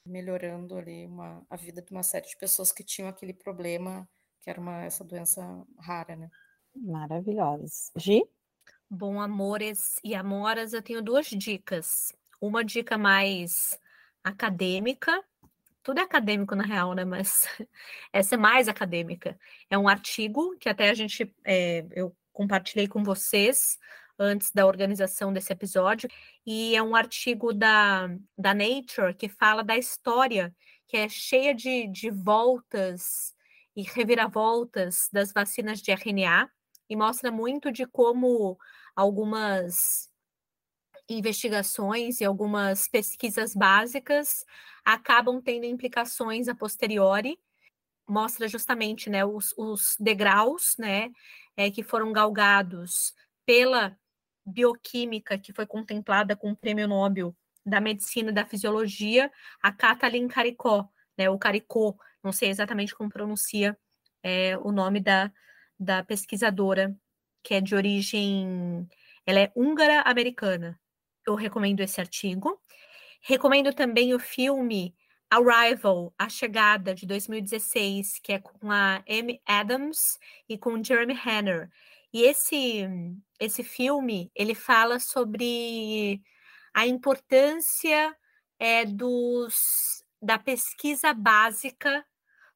melhorando ali uma, a vida de uma série de pessoas que tinham aquele problema, que era uma, essa doença rara, né? Maravilhosas. Gi? Bom, amores e amoras, eu tenho duas dicas. Uma dica mais acadêmica, tudo é acadêmico na real, né? Mas essa é mais acadêmica. É um artigo que até a gente é, eu compartilhei com vocês antes da organização desse episódio, e é um artigo da, da Nature que fala da história, que é cheia de, de voltas e reviravoltas das vacinas de RNA, e mostra muito de como algumas investigações e algumas pesquisas básicas acabam tendo implicações a posteriori. Mostra justamente né, os, os degraus né, é, que foram galgados pela bioquímica que foi contemplada com o prêmio Nobel da Medicina e da Fisiologia, a Katalin Caricó, né, o Caricó, não sei exatamente como pronuncia é, o nome da, da pesquisadora, que é de origem, ela é húngara-americana. Eu recomendo esse artigo. Recomendo também o filme Arrival, A Chegada, de 2016, que é com a Amy Adams e com Jeremy Renner. E esse, esse filme, ele fala sobre a importância é, dos, da pesquisa básica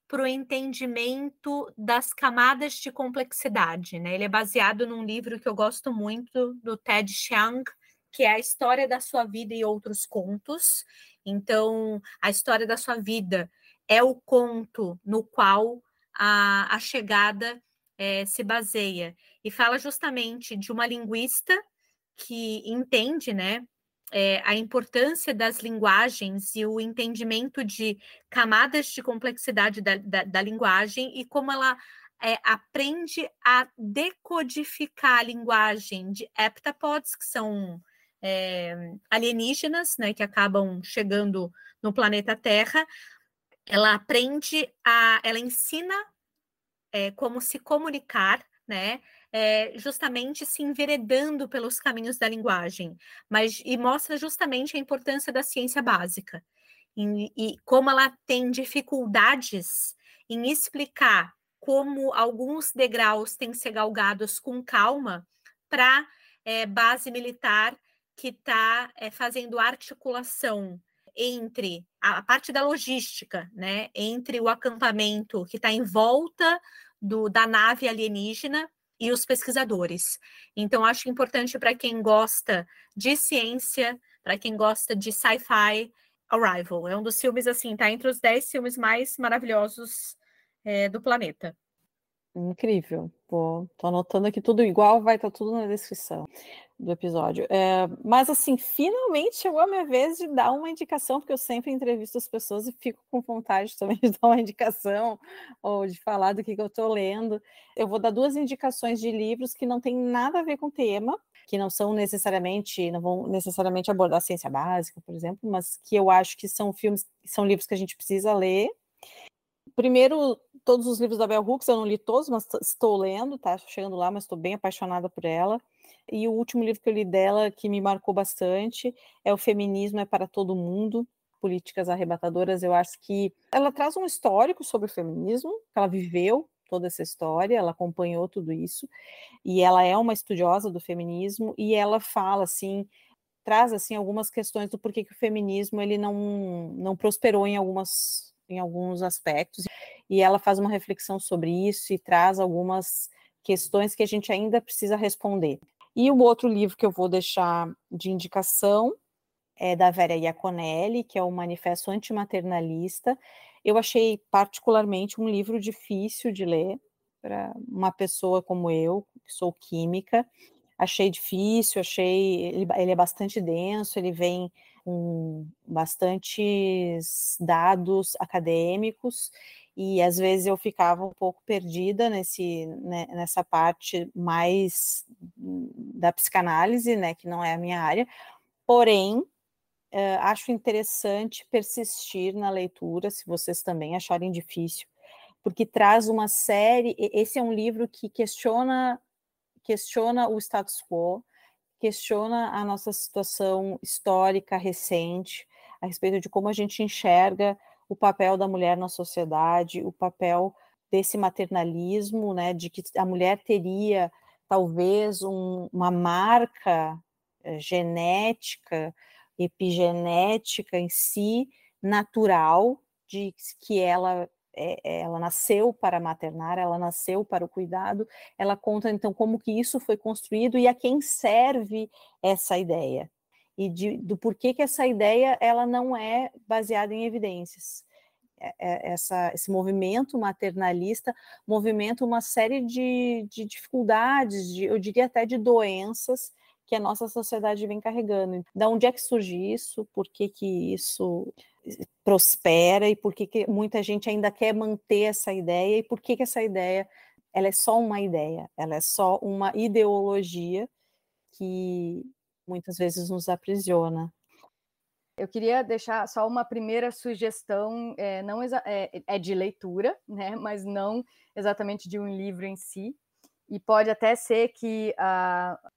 para o entendimento das camadas de complexidade. Né? Ele é baseado num livro que eu gosto muito, do Ted Chiang, que é a história da sua vida e outros contos. Então, a história da sua vida é o conto no qual a, a chegada é, se baseia e fala justamente de uma linguista que entende, né, é, a importância das linguagens e o entendimento de camadas de complexidade da, da, da linguagem e como ela é, aprende a decodificar a linguagem de heptapods, que são é, alienígenas, né, que acabam chegando no planeta Terra. Ela aprende a, ela ensina é, como se comunicar, né? É, justamente se enveredando pelos caminhos da linguagem, mas e mostra justamente a importância da ciência básica e, e como ela tem dificuldades em explicar como alguns degraus têm que ser galgados com calma para é, base militar que está é, fazendo articulação entre a parte da logística, né, entre o acampamento que está em volta do, da nave alienígena e os pesquisadores. Então, acho importante para quem gosta de ciência, para quem gosta de sci-fi, Arrival. É um dos filmes, assim, tá entre os dez filmes mais maravilhosos é, do planeta. Incrível. Tô anotando aqui tudo igual, vai estar tá tudo na descrição do episódio. É, mas assim, finalmente chegou a minha vez de dar uma indicação, porque eu sempre entrevisto as pessoas e fico com vontade também de dar uma indicação ou de falar do que, que eu estou lendo. Eu vou dar duas indicações de livros que não tem nada a ver com o tema, que não são necessariamente, não vão necessariamente abordar ciência básica, por exemplo, mas que eu acho que são filmes, são livros que a gente precisa ler. Primeiro, todos os livros da Bell Hooks, eu não li todos, mas estou lendo, tá chegando lá, mas estou bem apaixonada por ela. E o último livro que eu li dela, que me marcou bastante, é O Feminismo é para Todo Mundo, Políticas Arrebatadoras. Eu acho que ela traz um histórico sobre o feminismo, que ela viveu toda essa história, ela acompanhou tudo isso, e ela é uma estudiosa do feminismo, e ela fala, assim, traz, assim, algumas questões do porquê que o feminismo, ele não, não prosperou em algumas em alguns aspectos, e ela faz uma reflexão sobre isso e traz algumas questões que a gente ainda precisa responder. E o outro livro que eu vou deixar de indicação é da Vera Iaconelli, que é o Manifesto Antimaternalista. Eu achei particularmente um livro difícil de ler para uma pessoa como eu, que sou química. Achei difícil, achei ele, ele é bastante denso, ele vem com bastantes dados acadêmicos e às vezes eu ficava um pouco perdida nesse, né, nessa parte mais da psicanálise, né, que não é a minha área, porém uh, acho interessante persistir na leitura, se vocês também acharem difícil, porque traz uma série. Esse é um livro que questiona questiona o status quo, questiona a nossa situação histórica recente a respeito de como a gente enxerga o papel da mulher na sociedade, o papel desse maternalismo, né, de que a mulher teria talvez um, uma marca é, genética, epigenética em si, natural, de que ela é, ela nasceu para maternar, ela nasceu para o cuidado. Ela conta então como que isso foi construído e a quem serve essa ideia e de, do porquê que essa ideia ela não é baseada em evidências. É, é, essa, esse movimento maternalista movimenta uma série de, de dificuldades, de, eu diria até de doenças que a nossa sociedade vem carregando. Da onde é que surge isso? Por que, que isso prospera e por que, muita gente ainda quer manter essa ideia e por que, que essa ideia ela é só uma ideia, ela é só uma ideologia que muitas vezes nos aprisiona. Eu queria deixar só uma primeira sugestão, é, não é, é, de leitura, né, mas não exatamente de um livro em si, e pode até ser que, uh,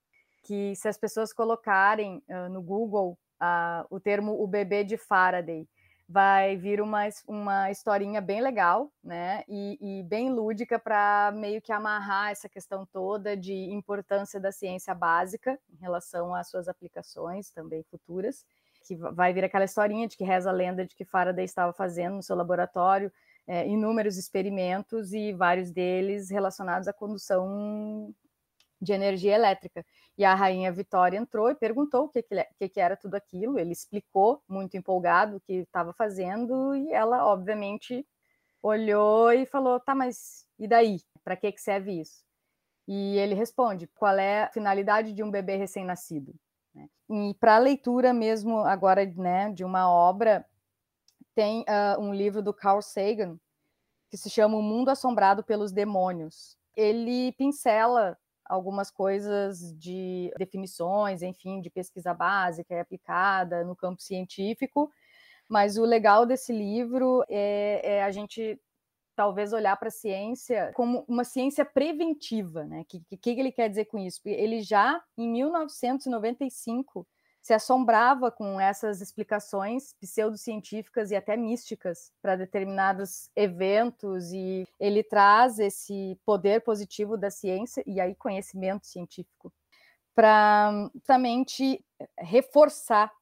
que se as pessoas colocarem uh, no Google uh, o termo o bebê de Faraday, vai vir uma, uma historinha bem legal, né, e, e bem lúdica para meio que amarrar essa questão toda de importância da ciência básica em relação às suas aplicações também futuras, que vai vir aquela historinha de que reza a lenda de que Faraday estava fazendo no seu laboratório é, inúmeros experimentos e vários deles relacionados à condução de energia elétrica. E a rainha Vitória entrou e perguntou o que, que, que era tudo aquilo. Ele explicou, muito empolgado, o que estava fazendo, e ela, obviamente, olhou e falou: tá, mas e daí? Para que, que serve isso? E ele responde: qual é a finalidade de um bebê recém-nascido? Né? E para a leitura mesmo agora né, de uma obra, tem uh, um livro do Carl Sagan que se chama O Mundo Assombrado pelos Demônios. Ele pincela algumas coisas de definições, enfim, de pesquisa básica e aplicada no campo científico, mas o legal desse livro é, é a gente talvez olhar para a ciência como uma ciência preventiva, né? O que, que, que ele quer dizer com isso? Ele já, em 1995, se assombrava com essas explicações pseudocientíficas e até místicas para determinados eventos e ele traz esse poder positivo da ciência e aí conhecimento científico para justamente reforçar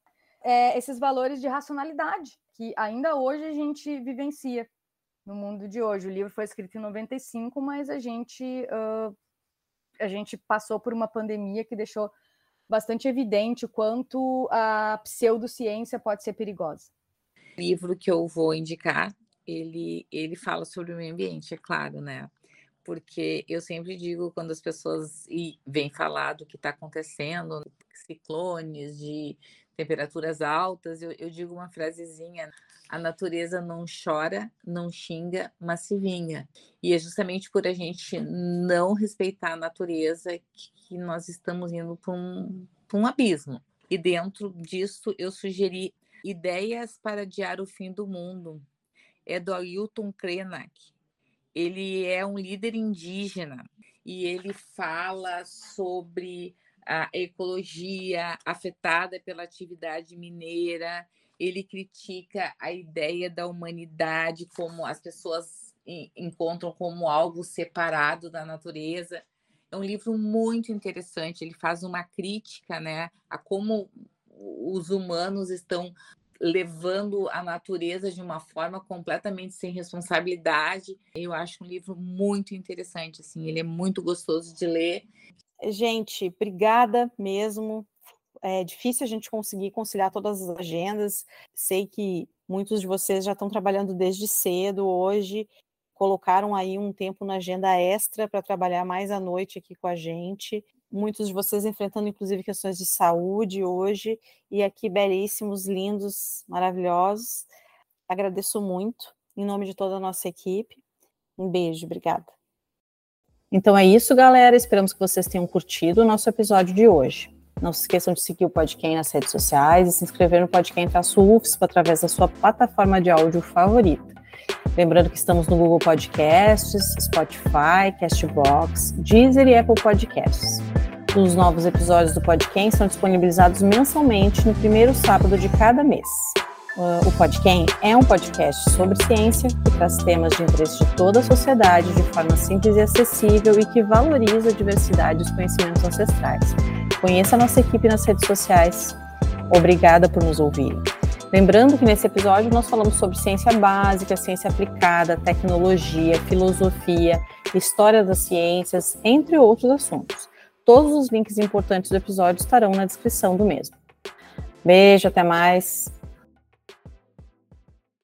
é, esses valores de racionalidade que ainda hoje a gente vivencia no mundo de hoje. O livro foi escrito em 95, mas a gente uh, a gente passou por uma pandemia que deixou bastante evidente o quanto a pseudociência pode ser perigosa. O livro que eu vou indicar, ele, ele fala sobre o meio ambiente, é claro, né? Porque eu sempre digo, quando as pessoas vêm falar do que está acontecendo, ciclones, de temperaturas altas, eu, eu digo uma frasezinha: a natureza não chora, não xinga, mas se vinga. E é justamente por a gente não respeitar a natureza que nós estamos indo para um, um abismo. E dentro disso, eu sugeri Ideias para Adiar o Fim do Mundo. É do Ailton Krenak. Ele é um líder indígena e ele fala sobre a ecologia afetada pela atividade mineira. Ele critica a ideia da humanidade como as pessoas encontram como algo separado da natureza. É um livro muito interessante, ele faz uma crítica né, a como os humanos estão levando a natureza de uma forma completamente sem responsabilidade. Eu acho um livro muito interessante, assim, ele é muito gostoso de ler. Gente, obrigada mesmo. É difícil a gente conseguir conciliar todas as agendas. Sei que muitos de vocês já estão trabalhando desde cedo hoje, colocaram aí um tempo na agenda extra para trabalhar mais à noite aqui com a gente muitos de vocês enfrentando inclusive questões de saúde hoje, e aqui belíssimos, lindos, maravilhosos. Agradeço muito, em nome de toda a nossa equipe. Um beijo, obrigada. Então é isso, galera. Esperamos que vocês tenham curtido o nosso episódio de hoje. Não se esqueçam de seguir o Podcast nas redes sociais e se inscrever no Podcast-UFSP através da sua plataforma de áudio favorita. Lembrando que estamos no Google Podcasts, Spotify, Castbox, Deezer e Apple Podcasts. Os novos episódios do Podquem são disponibilizados mensalmente no primeiro sábado de cada mês. Uh, o Podquem é um podcast sobre ciência que traz temas de interesse de toda a sociedade de forma simples e acessível e que valoriza a diversidade dos conhecimentos ancestrais. Conheça a nossa equipe nas redes sociais. Obrigada por nos ouvir. Lembrando que nesse episódio nós falamos sobre ciência básica, ciência aplicada, tecnologia, filosofia, história das ciências, entre outros assuntos. Todos os links importantes do episódio estarão na descrição do mesmo. Beijo, até mais.